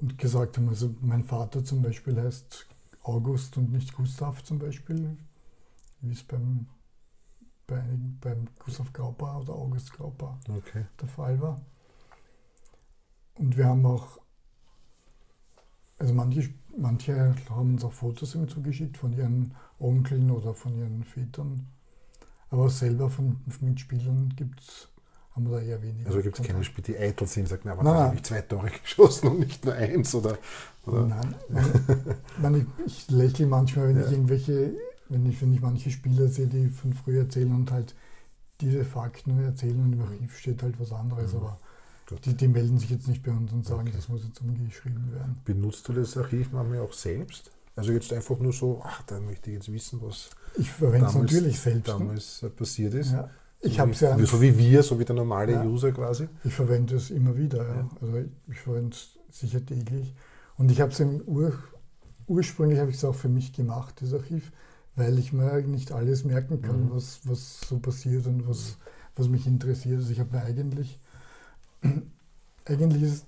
und gesagt haben, also mein Vater zum Beispiel heißt August und nicht Gustav zum Beispiel, wie es beim, bei einigen, beim Gustav Graupa oder August Graupa Okay. der Fall war. Und wir haben auch, also manche, manche haben uns auch Fotos ihm zugeschickt von ihren Onkeln oder von ihren Vätern. Aber selber von Mitspielern gibt's, haben wir da eher weniger. Also gibt es keine. Spieler, die eitel sind und sagen, na, aber Nein, da nein. habe ich zwei Tore geschossen und nicht nur eins. Oder, oder? Nein, man, ich, ich lächle manchmal, wenn Ja. ich irgendwelche, wenn ich, wenn ich manche Spieler sehe, die von früher erzählen und halt diese Fakten erzählen und im Archiv steht halt was anderes, Mhm. aber. Die, die melden sich jetzt nicht bei uns und sagen, Okay. das muss jetzt umgeschrieben werden. Benutzt du das Archiv manchmal auch selbst? Also jetzt einfach nur so, ach, da möchte ich jetzt wissen, was Ich verwende Damals- natürlich selbst. ne? damals äh, passiert ist. Ja. Ich So habe ja, So wie wir, so wie der normale Ja. User quasi. ich verwende es immer wieder. Ja. Also ich, ich verwende es sicher täglich. Und ich habe es Ur, ursprünglich habe ich es auch für mich gemacht, das Archiv, weil ich mir nicht alles merken kann, Mhm. was, was so passiert und was, was mich interessiert. Also ich habe mir eigentlich, eigentlich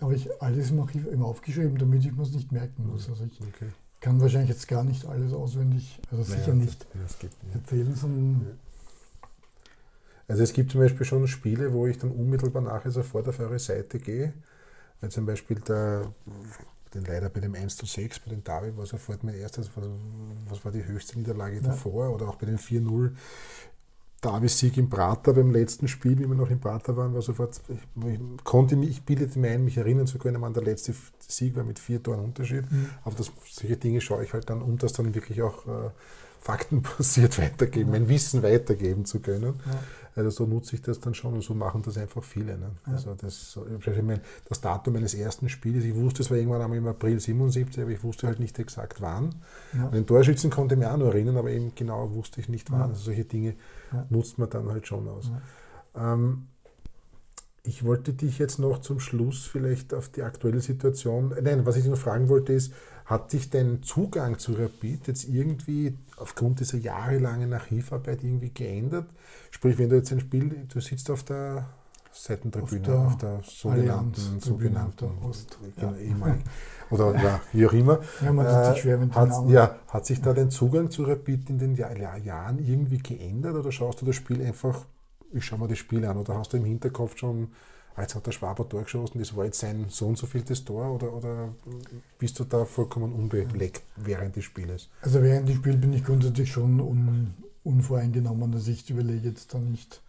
habe ich alles im Archiv immer aufgeschrieben, damit ich mir es nicht merken muss. Also ich Okay. kann wahrscheinlich jetzt gar nicht alles auswendig, also sicher Naja, nicht Das, das ja. erzählen, sondern Also es gibt zum Beispiel schon Spiele, wo ich dann unmittelbar nachher sofort auf eure Seite gehe. Weil zum Beispiel der, den leider bei dem 1 zu 6, bei dem Derby war sofort mein erstes, was, was war die höchste Niederlage Ja. davor oder auch bei dem 4-0 Derby-Sieg im Prater beim letzten Spiel, wie wir noch im Prater waren, war sofort, ich, ich konnte mich, ich bildete mir ein, mich erinnern zu können, wann der letzte Sieg war mit vier Toren Unterschied. Mhm. Aber das, solche Dinge schaue ich halt dann, um das dann wirklich auch äh, faktenbasiert weitergeben, mein Wissen weitergeben zu können. ja. Also so nutze ich das dann schon und so machen das einfach viele. Ne? Ja. Also das, ich meine, das Datum meines ersten Spieles, ich wusste, es war irgendwann einmal im April 77, aber ich wusste halt nicht exakt wann. Ja. An den Torschützen konnte ich mich auch noch erinnern, aber eben genau wusste ich nicht wann. Ja. Also solche Dinge nutzt man dann halt schon aus. Ähm, ich wollte dich jetzt noch zum Schluss vielleicht auf die aktuelle Situation, nein, was ich noch fragen wollte ist, hat sich dein Zugang zu Rapid jetzt irgendwie aufgrund dieser jahrelangen Archivarbeit irgendwie geändert? Sprich, wenn du jetzt ein Spiel, du sitzt auf der Seitentribüne, Auf auf der der, sogenannten, sogenannten der Ost. Ja. oder ja, wie auch immer. Ja, man tut sich schwer mit den hat, ja, hat sich da dein Zugang zu Rapid in den Jahr, Jahr- Jahren irgendwie geändert oder schaust du das Spiel einfach, ich schau mir das Spiel an oder hast du im Hinterkopf schon, jetzt hat der Schwaber Tor geschossen, das war jetzt sein so und so viel das Tor oder, oder bist du da vollkommen unbeleckt während des Spieles? Also während dem Spiel bin ich grundsätzlich schon un, unvoreingenommen. Also ich überlege jetzt da nicht,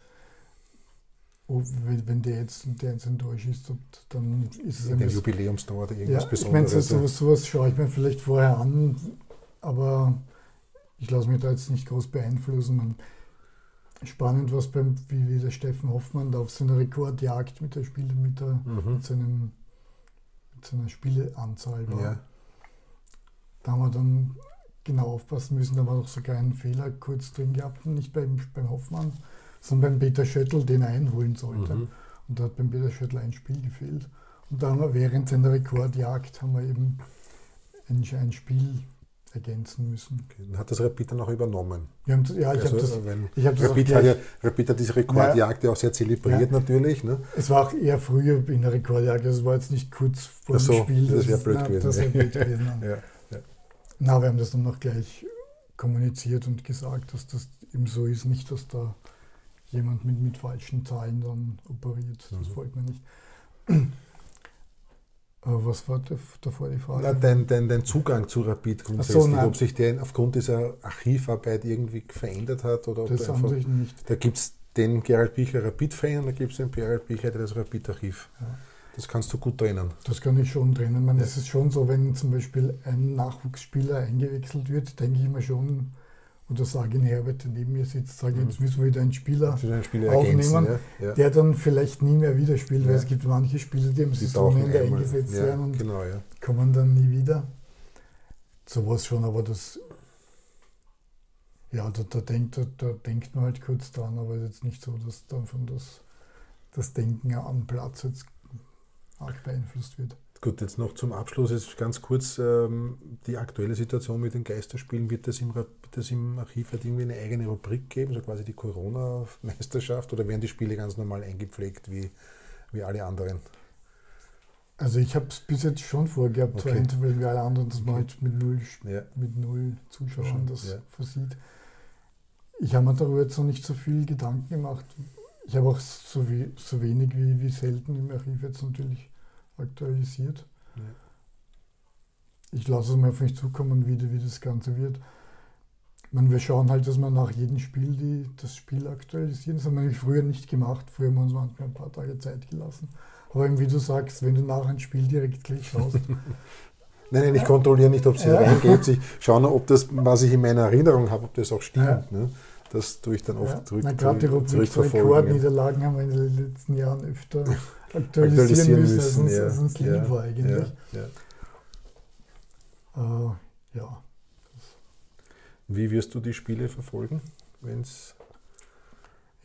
ob, wenn, der jetzt, der jetzt ein Tor schießt, dann ist es ein bisschen... Jubiläumstor oder Ja, irgendwas ich meine, so, Besonderes? sowas, sowas schaue ich mir vielleicht vorher an, aber ich lasse mich da jetzt nicht groß beeinflussen. Man, spannend, was beim, wie, wie der Steffen Hoffmann da auf seiner Rekordjagd mit der Spiele, mit, der, mhm. mit, seinem, mit seiner Spieleanzahl war. Ja. Da haben wir dann genau aufpassen müssen. Da war doch sogar ein Fehler kurz drin gehabt, nicht beim, beim Hoffmann, sondern beim Peter Schöttl, den er einholen sollte. Mhm. Und da hat beim Peter Schöttl ein Spiel gefehlt. Und da haben wir während seiner Rekordjagd haben wir eben ein, ein Spiel ergänzen müssen. Okay. Dann hat das Rapid dann auch übernommen. Haben, ja, ich also, habe das, wenn, ich hab das Rapid, hat ja, gleich, Rapid hat diese Rekordjagd ja auch sehr zelebriert natürlich. Ne? es war auch eher früher in der Rekordjagd, also es war jetzt nicht kurz vor so, dem Spiel. das wär ist- blöd na, gewesen, Das wäre ja. blöd gewesen. ja. Ja. Na, wir haben das dann noch gleich kommuniziert und gesagt, dass das eben so ist, nicht, dass da jemand mit, mit falschen Zahlen dann operiert. Das Mhm. wollte man nicht. Aber was war da- davor die Frage? Na, dein, dein, dein Zugang zu Rapid grundsätzlich, so, ob sich der aufgrund dieser Archivarbeit irgendwie verändert hat oder ob das an einfach, sich nicht. da gibt es den Gerald Bichler Rapid-Fan und da gibt es den Gerald Bichler, der das Rapid-Archiv Ja. Das kannst du gut trennen. Das kann ich schon trennen. Man, ja. Es ist schon so, wenn zum Beispiel ein Nachwuchsspieler eingewechselt wird, denke ich mir schon, oder sage in Herbert, der neben mir sitzt, sage mhm. jetzt müssen wir wieder einen Spieler, einen Spieler aufnehmen, ja, ja. der dann vielleicht nie mehr wieder spielt, weil es gibt manche Spieler, die am Saisonende eingesetzt werden und genau, kommen dann nie wieder. Sowas schon, aber das ja, da, da, denkt, da, da, denkt man halt kurz dran, aber es ist jetzt nicht so, dass dann von das, das Denken am Platz jetzt arg beeinflusst wird. Gut, jetzt noch zum Abschluss jetzt ganz kurz ähm, die aktuelle Situation mit den Geisterspielen. Wird es im, wird das im Archiv halt irgendwie eine eigene Rubrik geben, so quasi die Corona-Meisterschaft, oder werden die Spiele ganz normal eingepflegt wie, wie alle anderen? Also ich habe es bis jetzt schon vorgehabt, okay. zwar weil wie alle anderen, dass man halt mit null, ja. mit null Zuschauern das ja. versieht. Ich habe mir darüber jetzt noch nicht so viel Gedanken gemacht. Ich habe auch so, we so wenig wie, wie selten im Archiv jetzt natürlich aktualisiert. Ja. Ich lasse es mir auf mich zukommen, wie, wie das Ganze wird. meine, wir schauen halt, dass wir nach jedem Spiel die, das Spiel aktualisieren. Das haben wir nämlich früher nicht gemacht. Früher haben wir uns manchmal ein paar Tage Zeit gelassen. Aber eben wie du sagst, wenn du nach ein Spiel direkt gleich schaust, Nein, nein, ich kontrolliere nicht, ob sie ja. reingeht. Ich schaue nur, ob das, was ich in meiner Erinnerung habe, ob das auch stimmt. Ja. Ne? Das tue ich dann oft ja. zurück. Na, gerade die Rubrik Rekordniederlagen haben wir in den letzten Jahren öfter aktualisieren, aktualisieren müssen, als uns, ja. als uns lieb war eigentlich. Ja. Ja. Wie wirst du die Spiele verfolgen, wenn's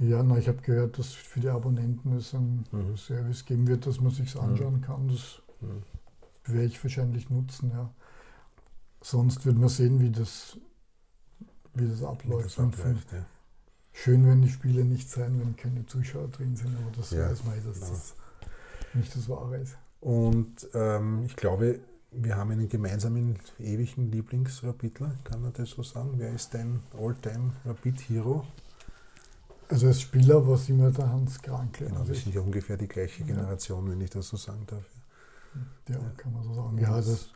ja, na, ich habe gehört, dass für die Abonnenten es einen mhm. Service geben wird, dass man sich mhm. anschauen kann. Das mhm. werde ich wahrscheinlich nutzen, ja. Sonst wird man sehen, wie das, wie das abläuft. Wie das abläuft ja. Schön, wenn die Spiele nicht sein, wenn keine Zuschauer drin sind, aber das ja, weiß man, dass genau. das nicht das Wahre ist. Und ähm, ich glaube, wir haben einen gemeinsamen ewigen Lieblingsrapidler, kann man das so sagen? Wer ist dein All-Time Rapid-Hero? Also als Spieler war es immer der Hans Krankl. Genau, wir sind ja ungefähr die gleiche Generation, ja. wenn ich das so sagen darf. Ja, ja. kann man so sagen. Ja, das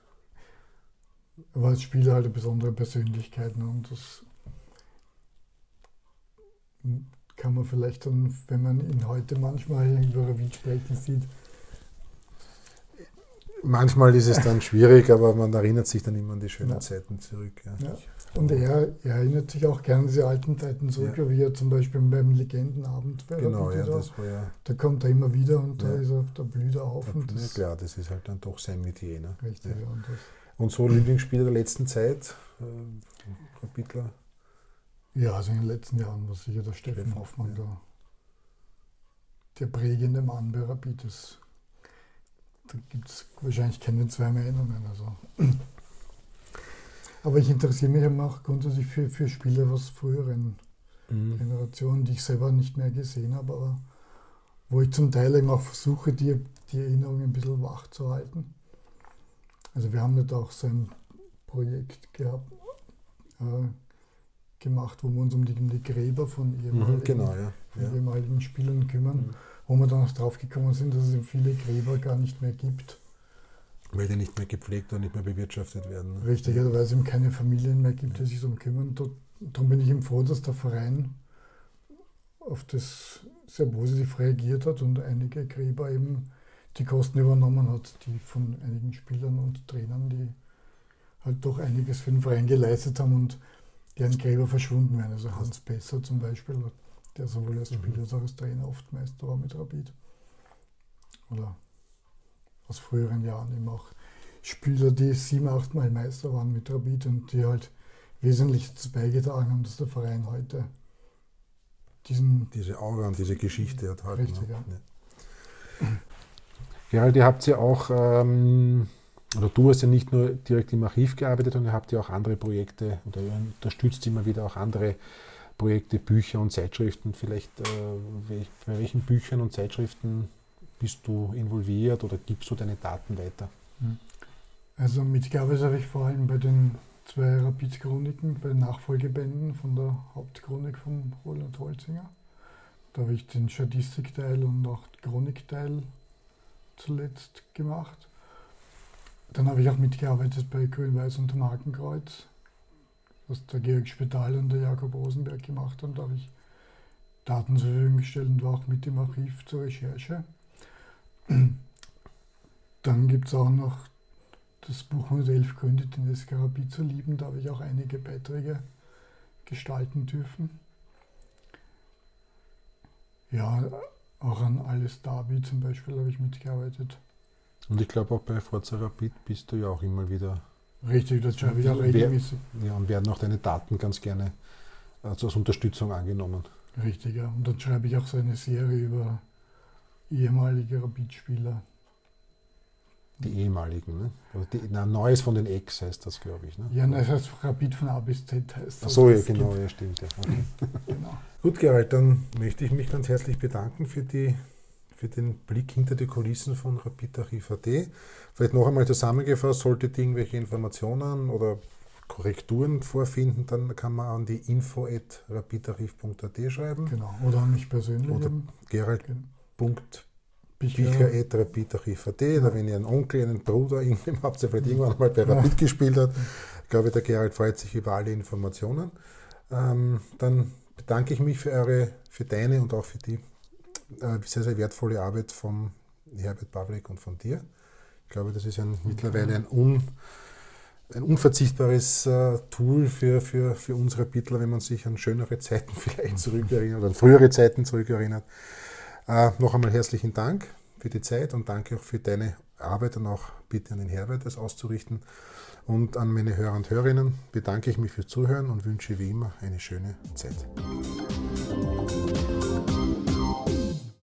war als Spieler halt eine besondere Persönlichkeit ne? und das kann man vielleicht dann, wenn man ihn heute manchmal über Ravin sprechen sieht, Manchmal ist es dann schwierig, aber man erinnert sich dann immer an die schönen ja. Zeiten zurück. Ja. Ja. Und er, er, erinnert sich auch gerne an diese alten Zeiten zurück, wie er zum Beispiel beim Legendenabend bei Genau, ja, das war ja. Da kommt er immer wieder und da ist er, da blüht er auf. und das, klar, das ist halt dann doch sein Metier. Ne? Richtig, ja. Und, so Lieblingsspieler der letzten Zeit, äh, Kapitler? Ja, also in den letzten Jahren war sicher der Steffen, Steffen Hoffmann der, der prägende Mann bei Rapid. Das da gibt es wahrscheinlich keine zwei Meinungen. Also. Aber ich interessiere mich auch grundsätzlich für, für Spiele aus früheren mhm. Generationen, die ich selber nicht mehr gesehen habe, aber wo ich zum Teil eben auch versuche, die, die Erinnerung ein bisschen wach zu halten. Also wir haben da auch so ein Projekt gehabt, äh, gemacht, wo wir uns um die, um die Gräber von mhm, ehemaligen, genau, ja. Von ja. ehemaligen Spielern kümmern. Mhm wo wir dann auch drauf gekommen sind, dass es viele Gräber gar nicht mehr gibt. Weil die nicht mehr gepflegt und nicht mehr bewirtschaftet werden. Ne? Richtig, also weil es eben keine Familien mehr gibt, die sich darum kümmern. Darum bin ich eben froh, dass der Verein auf das sehr positiv reagiert hat und einige Gräber eben die Kosten übernommen hat, die von einigen Spielern und Trainern, die halt doch einiges für den Verein geleistet haben und deren Gräber verschwunden werden. Also Hans Besser zum Beispiel der sowohl als Spieler als auch als Trainer oft Meister war mit Rapid. Oder aus früheren Jahren eben auch Spieler, die sieben, acht Mal Meister waren mit Rapid und die halt wesentlich dazu beigetragen haben, dass der Verein heute diesen. Diese Aura und diese Geschichte hat halt. Richtig, ne? ja. Gerald, ihr habt ja auch, ähm, oder du hast ja nicht nur direkt im Archiv gearbeitet, sondern ihr habt ja auch andere Projekte oder ihr unterstützt immer wieder auch andere Projekte, Bücher und Zeitschriften. Vielleicht äh, bei welchen Büchern und Zeitschriften bist du involviert oder gibst du deine Daten weiter? Hm. Also mitgearbeitet habe ich vor allem bei den zwei Rapid-Chroniken, bei den Nachfolgebänden von der Hauptchronik von Roland Holzinger. Da habe ich den Statistikteil und auch den Chronikteil zuletzt gemacht. Dann habe ich auch mitgearbeitet bei Grün-Weiß und Markenkreuz was der Georg Spital und der Jakob Rosenberg gemacht haben. Da habe ich Daten zur Verfügung gestellt und war auch mit dem Archiv zur Recherche. Dann gibt es auch noch das Buch 111 Gründe, den SK Rapid zu lieben. Da habe ich auch einige Beiträge gestalten dürfen. Ja, auch an Alles Derby zum Beispiel habe ich mitgearbeitet. Und ich glaube auch bei Forza Rapid bist du ja auch immer wieder. Richtig, das schreibe ich auch regelmäßig. Ja, und werden auch deine Daten ganz gerne also als Unterstützung angenommen. Richtig, ja. Und dann schreibe ich auch so eine Serie über ehemalige Rapid-Spieler. Die ehemaligen, ne? Also die, na, Neues von den Ex heißt das, glaube ich. Ne? Ja, das heißt Rapid von A bis Z heißt das. Ach so, ja, genau, ja, stimmt. Ja. Okay. genau. Gut, Gerald, dann möchte ich mich ganz herzlich bedanken für, die, für den Blick hinter die Kulissen von Rapid Archiv AT. Vielleicht noch einmal zusammengefasst, solltet ihr irgendwelche Informationen oder Korrekturen vorfinden, dann kann man an die info.rapidarchiv.at schreiben. Genau, oder an mich persönlich. Oder gerald.bicher.rapidarchiv.at. Oder wenn ihr einen Onkel, einen Bruder, irgendjemand habt, der vielleicht irgendwann mal bei Rapid gespielt hat, ich glaube, der Gerald freut sich über alle Informationen. Ähm, dann bedanke ich mich für eure, für deine und auch für die äh, sehr, sehr wertvolle Arbeit von Herbert Pavlik und von dir. Ich glaube, das ist ein, mittlerweile ein un ein unverzichtbares äh, Tool für, für, für unsere Bittler, wenn man sich an schönere Zeiten vielleicht zurückerinnert oder an frühere Zeiten zurückerinnert. Äh, noch einmal herzlichen Dank für die Zeit und danke auch für deine Arbeit und auch bitte an den Herbert, das auszurichten. Und an meine Hörer und Hörerinnen bedanke ich mich fürs Zuhören und wünsche wie immer eine schöne Zeit.